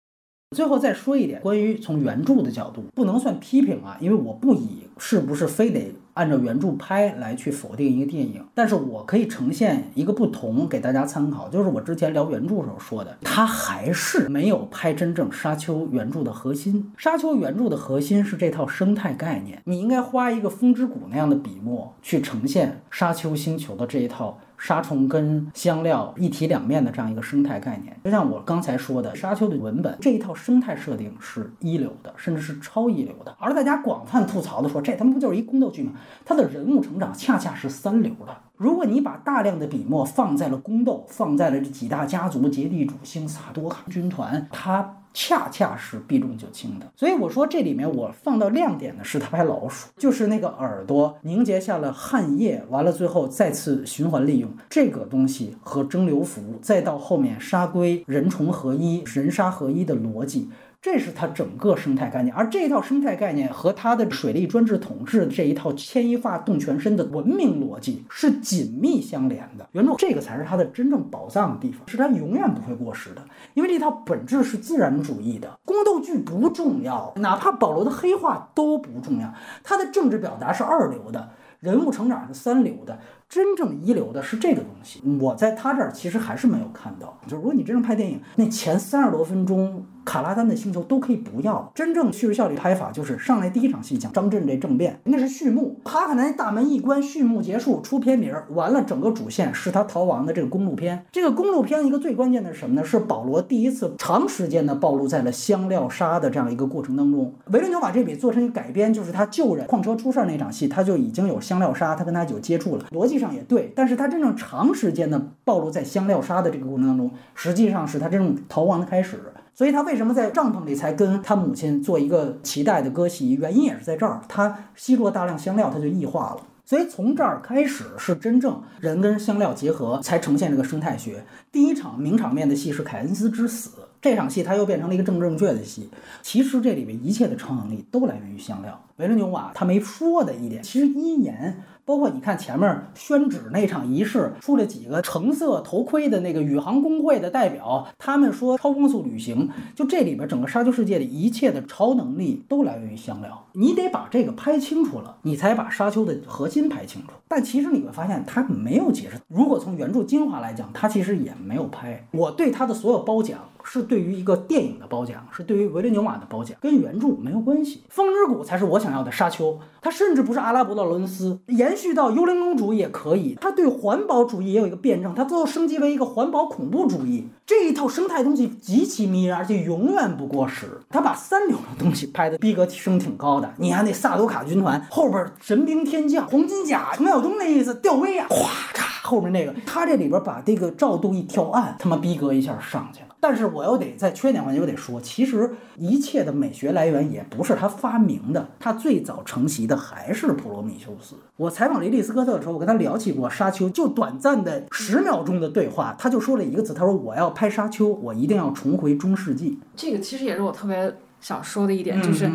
最后再说一点，关于从原著的角度，不能算批评啊，因为我不以是不是非得按照原著拍来去否定一个电影，但是我可以呈现一个不同给大家参考，就是我之前聊原著时候说的，他还是没有拍真正沙丘原著的核心。沙丘原著的核心是这套生态概念，你应该花一个风之谷那样的笔墨去呈现沙丘星球的这一套。杀虫跟香料一体两面的这样一个生态概念，就像我刚才说的，沙丘的文本这一套生态设定是一流的，甚至是超一流的。而大家广泛吐槽的说，这他妈不就是一宫斗剧吗？它的人物成长恰恰是三流的。如果你把大量的笔墨放在了宫斗，放在了这几大家族、结地主星、萨多卡军团，它。恰恰是避重就轻的，所以我说这里面我放到亮点的是他拍老鼠，就是那个耳朵凝结下了汗液，完了最后再次循环利用这个东西和蒸馏服，再到后面沙龟人虫合一、人沙合一的逻辑。这是它整个生态概念，而这一套生态概念和它的水利专制统治这一套牵一发动全身的文明逻辑是紧密相连的。原著这个才是它的真正宝藏的地方，是它永远不会过时的，因为这套本质是自然主义的。宫斗剧不重要，哪怕保罗的黑化都不重要，它的政治表达是二流的，人物成长是三流的。真正一流的是这个东西。我在他这儿其实还是没有看到。就是如果你真正拍电影，那前三十多分钟。卡拉丹的星球都可以不要，真正叙事效率拍法就是上来第一场戏讲张震这政变，那是序幕，哈克南大门一关，序幕结束，出片名儿，完了整个主线是他逃亡的这个公路片。这个公路片一个最关键的是什么呢？是保罗第一次长时间的暴露在了香料沙的这样一个过程当中。维伦纽瓦这笔做成一个改编，就是他救人矿车出事儿那场戏，他就已经有香料沙，他跟他有接触了，逻辑上也对。但是他真正长时间的暴露在香料沙的这个过程当中，实际上是他这种逃亡的开始。所以他为什么在帐篷里才跟他母亲做一个脐带的割席？原因也是在这儿，他吸入了大量香料，他就异化了。所以从这儿开始是真正人跟香料结合，才呈现这个生态学。第一场名场面的戏是凯恩斯之死，这场戏它又变成了一个政治正确的戏。其实这里面一切的超能力都来源于香料。维伦纽瓦他没说的一点，其实一言。包括你看前面宣纸那场仪式，出了几个橙色头盔的那个宇航工会的代表，他们说超光速旅行，就这里边整个沙丘世界里一切的超能力都来源于香料，你得把这个拍清楚了，你才把沙丘的核心拍清楚。但其实你会发现他没有解释，如果从原著精华来讲，他其实也没有拍。我对他的所有褒奖。是对于一个电影的褒奖，是对于维伦纽瓦的褒奖，跟原著没有关系。风之谷才是我想要的沙丘，它甚至不是阿拉伯的伦斯，延续到幽灵公主也可以。它对环保主义也有一个辩证，它最后升级为一个环保恐怖主义。这一套生态东西极其迷人，而且永远不过时。他把三流的东西拍的逼格提升挺高的。你看那萨多卡军团后边神兵天将、黄金甲、程晓东那意思，吊威啊，咵嚓后面那个，他这里边把这个照度一调暗，他妈逼格一下上去了。但是我又得在缺点环节又得说，其实一切的美学来源也不是他发明的，他最早承袭的还是普罗米修斯。我采访雷利斯科特的时候，我跟他聊起过沙丘，就短暂的十秒钟的对话，他就说了一个字，他说我要拍沙丘，我一定要重回中世纪。这个其实也是我特别。想说的一点就是，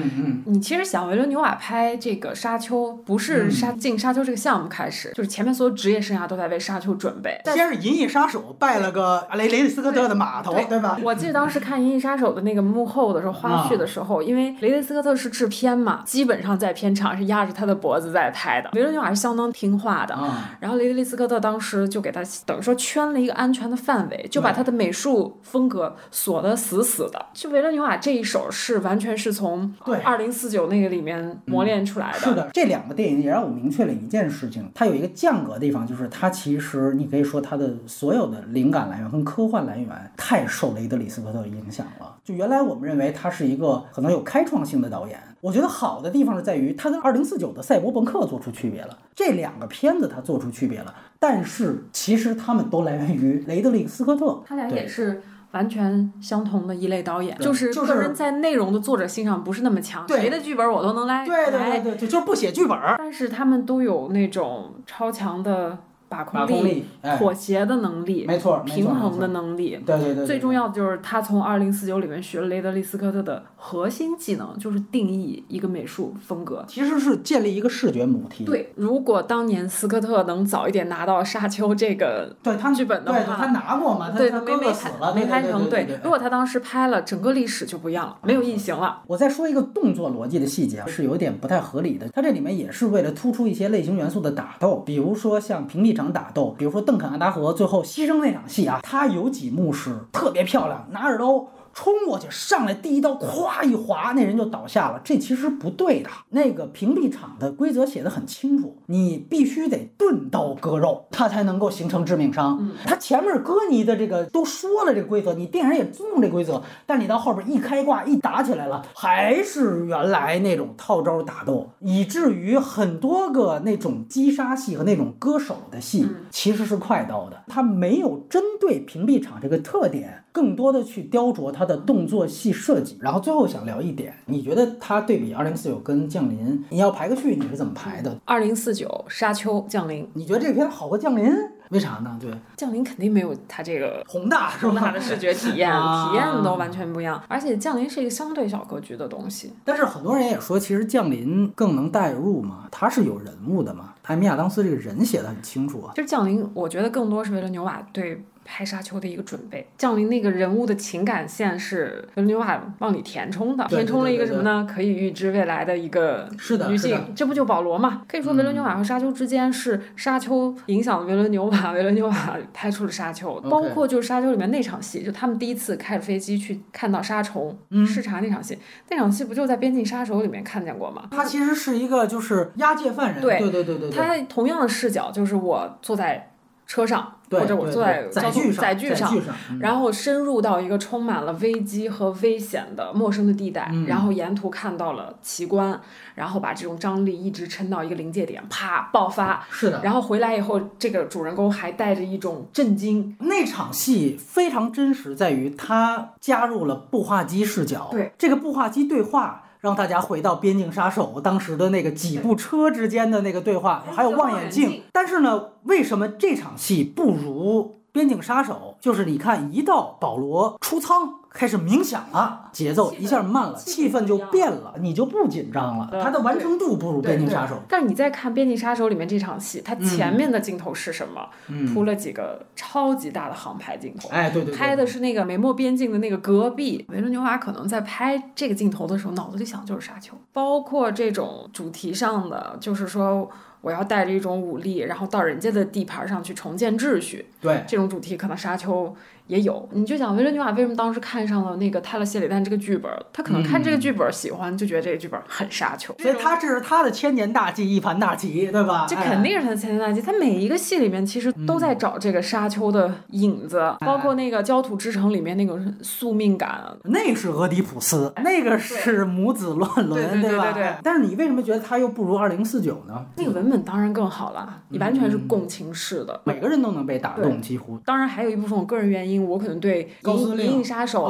你其实想维伦纽瓦拍这个沙丘，不是沙进沙丘这个项目开始，就是前面所有职业生涯都在为沙丘准备。先是《银翼杀手》拜了个雷雷利斯科特的码头，对吧？我记得当时看《银翼杀手》的那个幕后的时候花絮的时候，因为雷利斯科特是制片嘛，基本上在片场是压着他的脖子在拍的。维伦纽瓦是相当听话的，然后雷利斯科特当时就给他等于说圈了一个安全的范围，就把他的美术风格锁得死死的。就维伦纽瓦这一手是。完全是从对二零四九那个里面磨练出来的。是的，这两个电影也让我明确了一件事情，它有一个降格的地方，就是它其实你可以说它的所有的灵感来源跟科幻来源太受雷德里斯科特影响了。就原来我们认为他是一个可能有开创性的导演，我觉得好的地方是在于他跟二零四九的赛博朋克做出区别了，这两个片子他做出区别了，但是其实他们都来源于雷德里斯科特，他俩也是。完全相同的一类导演，就是个人在内容的作者性上不是那么强，谁的剧本我都能来，对对对对，就是不写剧本，但是他们都有那种超强的。把控力、妥协的能力，没错，平衡的能力，对对对。最重要的就是他从二零四九里面学了雷德利·斯科特的核心技能，就是定义一个美术风格，其实是建立一个视觉母题。对，如果当年斯科特能早一点拿到《沙丘》这个对他剧本的话，他拿过嘛？对，他没没死了，没拍成。对，如果他当时拍了，整个历史就不一样了，没有异形了。我再说一个动作逻辑的细节，是有点不太合理的。它这里面也是为了突出一些类型元素的打斗，比如说像平地场打斗，比如说。邓肯·阿达和最后牺牲那场戏啊，他有几幕是特别漂亮，拿着刀。冲过去，上来第一刀，咵一划，那人就倒下了。这其实不对的。那个屏蔽场的规则写的很清楚，你必须得钝刀割肉，它才能够形成致命伤。他前面割你的这个都说了这个规则，你电影也尊重这规则，但你到后边一开挂一打起来了，还是原来那种套招打斗，以至于很多个那种击杀戏和那种割手的戏其实是快刀的，它没有针对屏蔽场这个特点。更多的去雕琢他的动作戏设计，然后最后想聊一点，你觉得他对比二零四九跟降临，你要排个序，你是怎么排的？二零四九、沙丘、降临，你觉得这片好过降临？为啥呢？对，降临肯定没有它这个宏大，宏大的视觉体验，体验都完全不一样。而且降临是一个相对小格局的东西。但是很多人也说，其实降临更能代入嘛，它是有人物的嘛。艾米亚当斯这个人写的很清楚啊。其实降临，我觉得更多是为了牛瓦对。拍沙丘的一个准备。降临那个人物的情感线是维伦纽瓦往里填充的，填充了一个什么呢？可以预知未来的一个是的，女性，这不就保罗嘛？可以说维伦纽瓦和沙丘之间是沙丘影响了维伦纽瓦，维伦纽瓦拍出了沙丘，包括就是沙丘里面那场戏，就他们第一次开着飞机去看到沙虫嗯视察那场戏，那场戏不就在《边境杀手》里面看见过吗？他其实是一个就是押解犯人，对对对对他同样的视角，就是我坐在车上，对或者我坐在交通载具上，载具上，然后深入到一个充满了危机和危险的陌生的地带，嗯然后沿途看到了奇观，然后把这种张力一直撑到一个临界点，啪爆发，是的，然后回来以后，这个主人公还带着一种震惊，那场戏非常真实，在于他加入了步话机视角。对，这个步话机对话。让大家回到《边境杀手》当时的那个几部车之间的那个对话，还有望远镜。但是呢，为什么这场戏不如《边境杀手》？就是你看，一到保罗出舱开始冥想了，节奏一下慢了，气气氛氛就变了，你就不紧张了。它的完成度不如《边境杀手》。但是你再看《边境杀手》里面这场戏，它前面的镜头是什么？嗯，铺了几个超级大的航拍镜头。哎，对对对，拍的是那个美墨边境的那个戈壁，维伦纽瓦可能在拍这个镜头的时候，脑子里想就是沙丘，包括这种主题上的，就是说我要带着一种武力，然后到人家的地盘上去重建秩序，对这种主题可能沙丘也有。你就想维伦纽瓦为什么当时看上了那个泰勒谢里丹这个剧本，他可能看这个剧本喜欢，就觉得这个剧本很沙丘，所以他这是他的千年大计，一盘大棋，对吧？这哎肯定是他的千年大计。他每一个戏里面其实都在找这个沙丘的影子，包括那个《焦土之城》里面那种宿命感。那是俄狄浦斯，那个是母子乱伦，对对对吧？对对但是你为什么觉得他又不如二零四九呢？那个文本当然更好了，你完全是共情式的。每个人都能被打动，几乎。当然，还有一部分我个人原因，我可能对《银银翼杀手》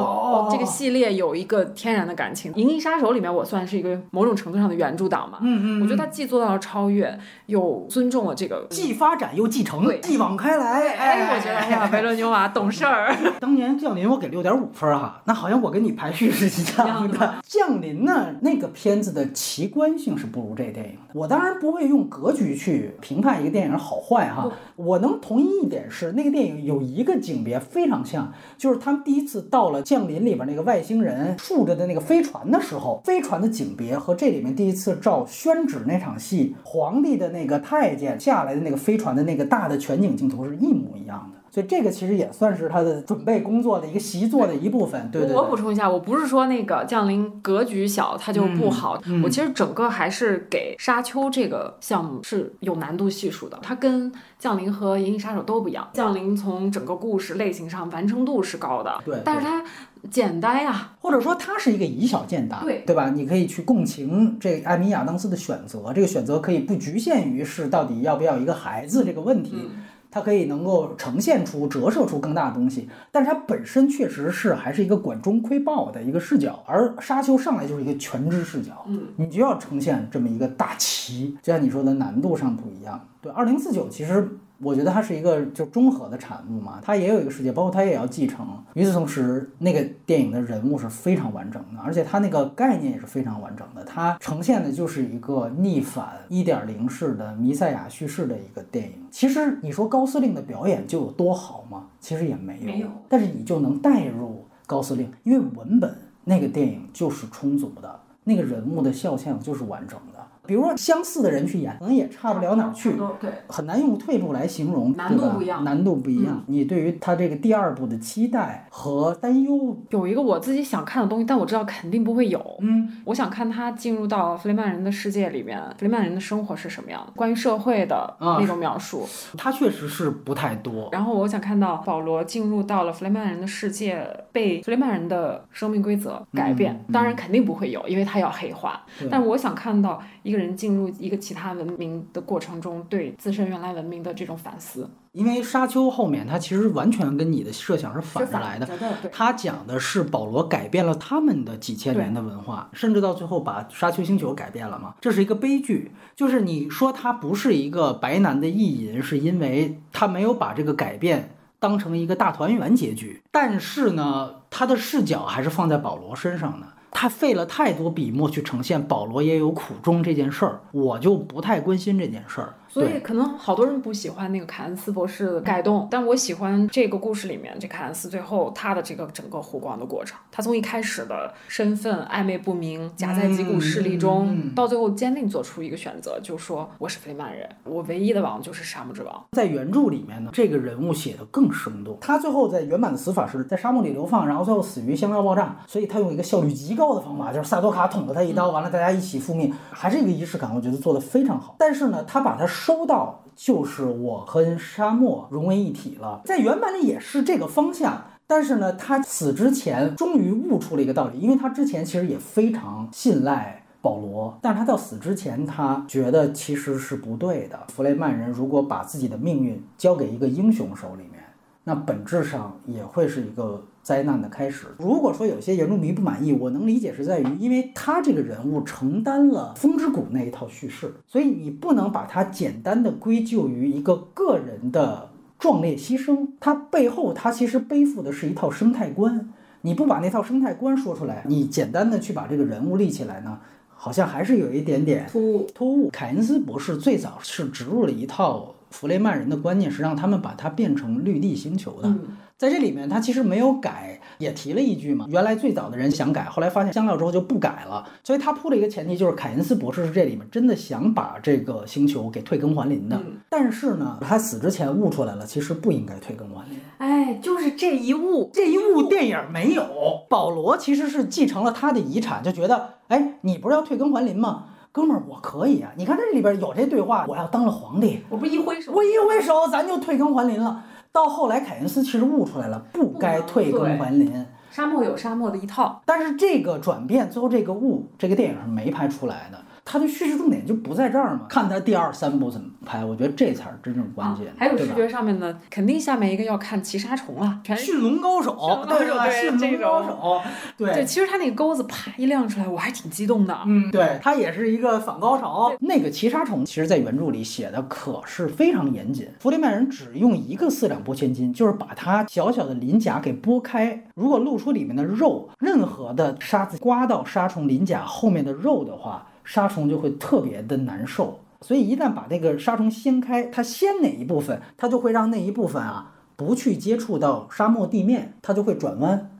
这个系列有一个天然的感情。《银翼杀手》里面，我算是一个某种程度上的原著党嘛。嗯嗯，我觉得他既做到了超越，又尊重了这个。既发展又继承，继往开来。哎，我觉得哎呀，白伦纽瓦懂事儿。当年降临我给六点五分哈，那好像我跟你排序是一样的。降临呢，那个片子的奇观性是不如这电影的。我当然不会用格局去评判一个电影好坏哈，我能同意一点是，那个电影有一个景别非常像，就是他们第一次到了降临里边那个外星人竖着的那个飞船的时候，飞船的景别和这里面第一次照宣纸那场戏，皇帝的那个太监下来的那个飞船的那个大的全景镜头是一模一样的。所以这个其实也算是他的准备工作的一个习作的一部分，对对对。我补充一下，我不是说那个降临格局小它就不好，嗯嗯我其实整个还是给沙丘这个项目是有难度系数的。它跟降临和银翼杀手都不一样，降临从整个故事类型上完成度是高的，对但是它简单呀，或者说它是一个以小见大，对对吧？你可以去共情这艾米亚当斯的选择，这个选择可以不局限于是到底要不要一个孩子这个问题，嗯它可以能够呈现出、折射出更大的东西，但是它本身确实是还是一个管中窥豹的一个视角，而沙丘上来就是一个全知视角，嗯，你就要呈现这么一个大旗，就像你说的难度上不一样。对，二零四九其实我觉得它是一个就综合的产物嘛，它也有一个世界，包括它也要继承。与此同时，那个电影的人物是非常完整的，而且它那个概念也是非常完整的。它呈现的就是一个逆反一点零式的弥赛亚叙事的一个电影。其实你说高司令的表演就有多好吗？其实也没有，没有但是你就能带入高司令，因为文本那个电影就是充足的，那个人物的肖像就是完整的。比如说相似的人去演，可能也差不了哪儿去。对，很难用退步来形容，难度不一样嗯难度不一样。你对于他这个第二部的期待和担忧，有一个我自己想看的东西，但我知道肯定不会有。嗯，我想看他进入到弗雷曼人的世界里面，弗雷曼人的生活是什么样的，关于社会的啊那种描述。他确实是不太多。然后我想看到保罗进入到了弗雷曼人的世界，被弗雷曼人的生命规则改变。嗯嗯当然肯定不会有，因为他要黑化对。但我想看到一个人进入一个其他文明的过程中，对自身原来文明的这种反思。因为沙丘后面，它其实完全跟你的设想是反着来的。的，对。他讲的是保罗改变了他们的几千年的文化，甚至到最后把沙丘星球改变了嘛，这是一个悲剧。就是你说他不是一个白男的意淫，是因为他没有把这个改变当成一个大团圆结局。但是呢，他的视角还是放在保罗身上的。他费了太多笔墨去呈现保罗也有苦衷这件事儿，我就不太关心这件事儿。所以可能好多人不喜欢那个凯恩斯博士的改动，但我喜欢这个故事里面这凯恩斯最后他的这个整个湖光的过程。他从一开始的身份暧昧不明，夹在几股势力中，到最后坚定做出一个选择，就说我是弗里曼人，我唯一的王就是沙漠之王。在原著里面呢，这个人物写的更生动。他最后在原版的死法是在沙漠里流放，然后最后死于香料爆炸，所以他用一个效率极高的方法，就是萨多卡捅了他一刀，完了大家一起复命，还是一个仪式感，我觉得做的非常好。但是呢，他把它收到，就是我和沙漠融为一体了。在原版里也是这个方向，但是呢，他死之前终于悟出了一个道理，因为他之前其实也非常信赖保罗，但是他到死之前，他觉得其实是不对的。弗雷曼人如果把自己的命运交给一个英雄手里面，那本质上也会是一个。灾难的开始。如果说有些原著迷不满意，我能理解是在于，因为他这个人物承担了《风之谷》那一套叙事，所以你不能把它简单的归咎于一个个人的壮烈牺牲。他背后他其实背负的是一套生态观。你不把那套生态观说出来，你简单的去把这个人物立起来呢，好像还是有一点点突兀。突兀。凯恩斯博士最早是植入了一套弗雷曼人的观念，是让他们把它变成绿地星球的。在这里面，他其实没有改，也提了一句嘛。原来最早的人想改，后来发现香料之后就不改了。所以他铺了一个前提，就是凯恩斯博士是这里面真的想把这个星球给退耕还林的。但是呢，他死之前悟出来了，其实不应该退耕还林。哎，就是这一悟，这一悟电影没有。保罗其实是继承了他的遗产，就觉得，哎，你不是要退耕还林吗？哥们儿，我可以啊。你看这里边有这对话，我要当了皇帝，我不一挥手，我一挥手，咱就退耕还林了。到后来，凯恩斯其实悟出来了，不该退耕还林。沙漠有沙漠的一套，但是这个转变，最后这个悟，这个电影是没拍出来的。它的叙事重点就不在这儿嘛？看它第二三部怎么拍，我觉得这才是真正关键。还有视觉上面的，肯定下面一个要看骑沙虫了，全驯龙高手，对吧？驯龙高手，对对。其实他那个钩子啪一亮出来，我还挺激动的。嗯，对，它也是一个反高潮。那个骑沙虫，其实在原著里写的可是非常严谨。弗里曼人只用一个四两拨千斤，就是把它小小的鳞甲给拨开，如果露出里面的肉，任何的沙子刮到沙虫鳞甲后面的肉的话。沙虫就会特别的难受，所以一旦把那个沙虫掀开，它掀哪一部分，它就会让那一部分啊不去接触到沙漠地面，它就会转弯。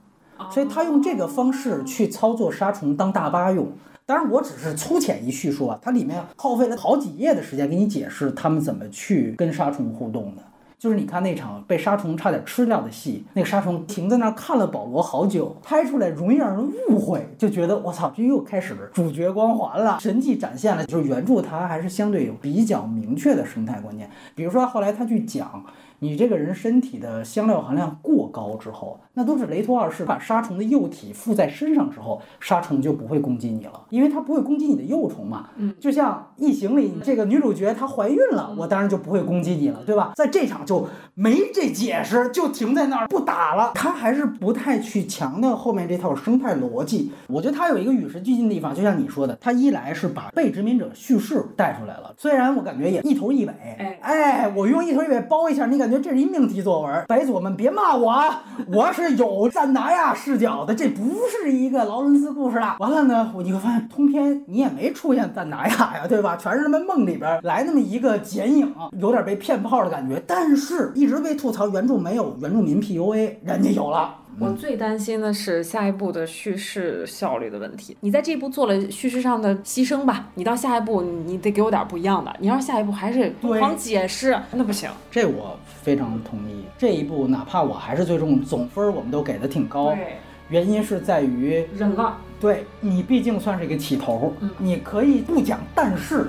所以他用这个方式去操作沙虫当大巴用。当然，我只是粗浅一叙述啊，它里面耗费了好几页的时间给你解释他们怎么去跟沙虫互动的。就是你看那场被沙虫差点吃掉的戏，那个沙虫停在那儿看了保罗好久，拍出来容易让人误会，就觉得我操，这又开始主角光环了，神迹展现了。就是原著它还是相对有比较明确的生态观念，比如说后来他去讲。你这个人身体的香料含量过高之后，那都是雷托二世把杀虫的幼体附在身上之后，杀虫就不会攻击你了，因为它不会攻击你的幼虫嘛。嗯，就像异形里这个女主角她怀孕了，我当然就不会攻击你了，对吧？在这场就没这解释，就停在那儿不打了。他还是不太去强调后面这套生态逻辑。我觉得他有一个与时俱进的地方，就像你说的，他一来是把被殖民者叙事带出来了，虽然我感觉也一头一尾。哎哎，我用一头一尾包一下，你感觉这是一命题作文？白左们别骂我啊，我是有赞达亚视角的，这不是一个劳伦斯故事了。完了呢，你会发现通篇你也没出现赞达亚呀，对吧？全是他妈梦里边来那么一个剪影，有点被骗炮的感觉。但是一直被吐槽原著没有原住民 PUA，人家有了。我最担心的是下一步的叙事效率的问题。你在这一步做了叙事上的牺牲吧，你到下一步你得给我点不一样的。你要是下一步还是狂解释，那不行。这我非常同意。这一步哪怕我还是最终总分我们都给的挺高，原因是在于忍了。对你毕竟算是一个起头，你可以不讲，但是。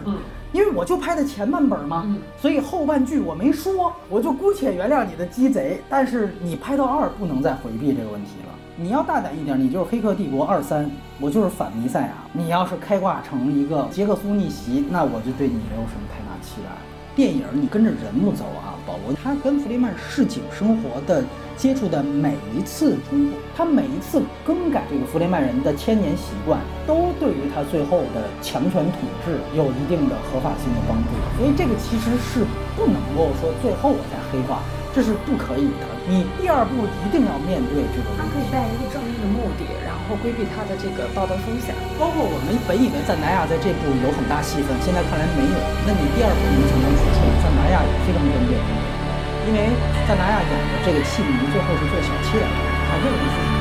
因为我就拍的前半本嘛，所以后半句我没说，我就姑且原谅你的鸡贼。但是你拍到二不能再回避这个问题了，你要大胆一点，你就是《黑客帝国》二三，我就是反弥赛亚。你要是开挂成一个杰克苏逆袭，那我就对你没有什么太大期待。电影你跟着人物走啊，保罗他跟弗雷曼市井生活的。接触的每一次冲突，他每一次更改这个弗雷曼人的千年习惯，都对于他最后的强权统治有一定的合法性的帮助。所以这个其实是不能够说最后我再黑化。这是不可以的。你第二步一定要面对这个。他可以带一个正义的目的，然后规避他的这个道德风险。包括我们本以为在南亚在这部有很大戏份，现在看来没有。那你第二部你怎么出处？在南亚也非常关键，因为在南亚演的这个戏迷最后是做小妾的，他这个意思。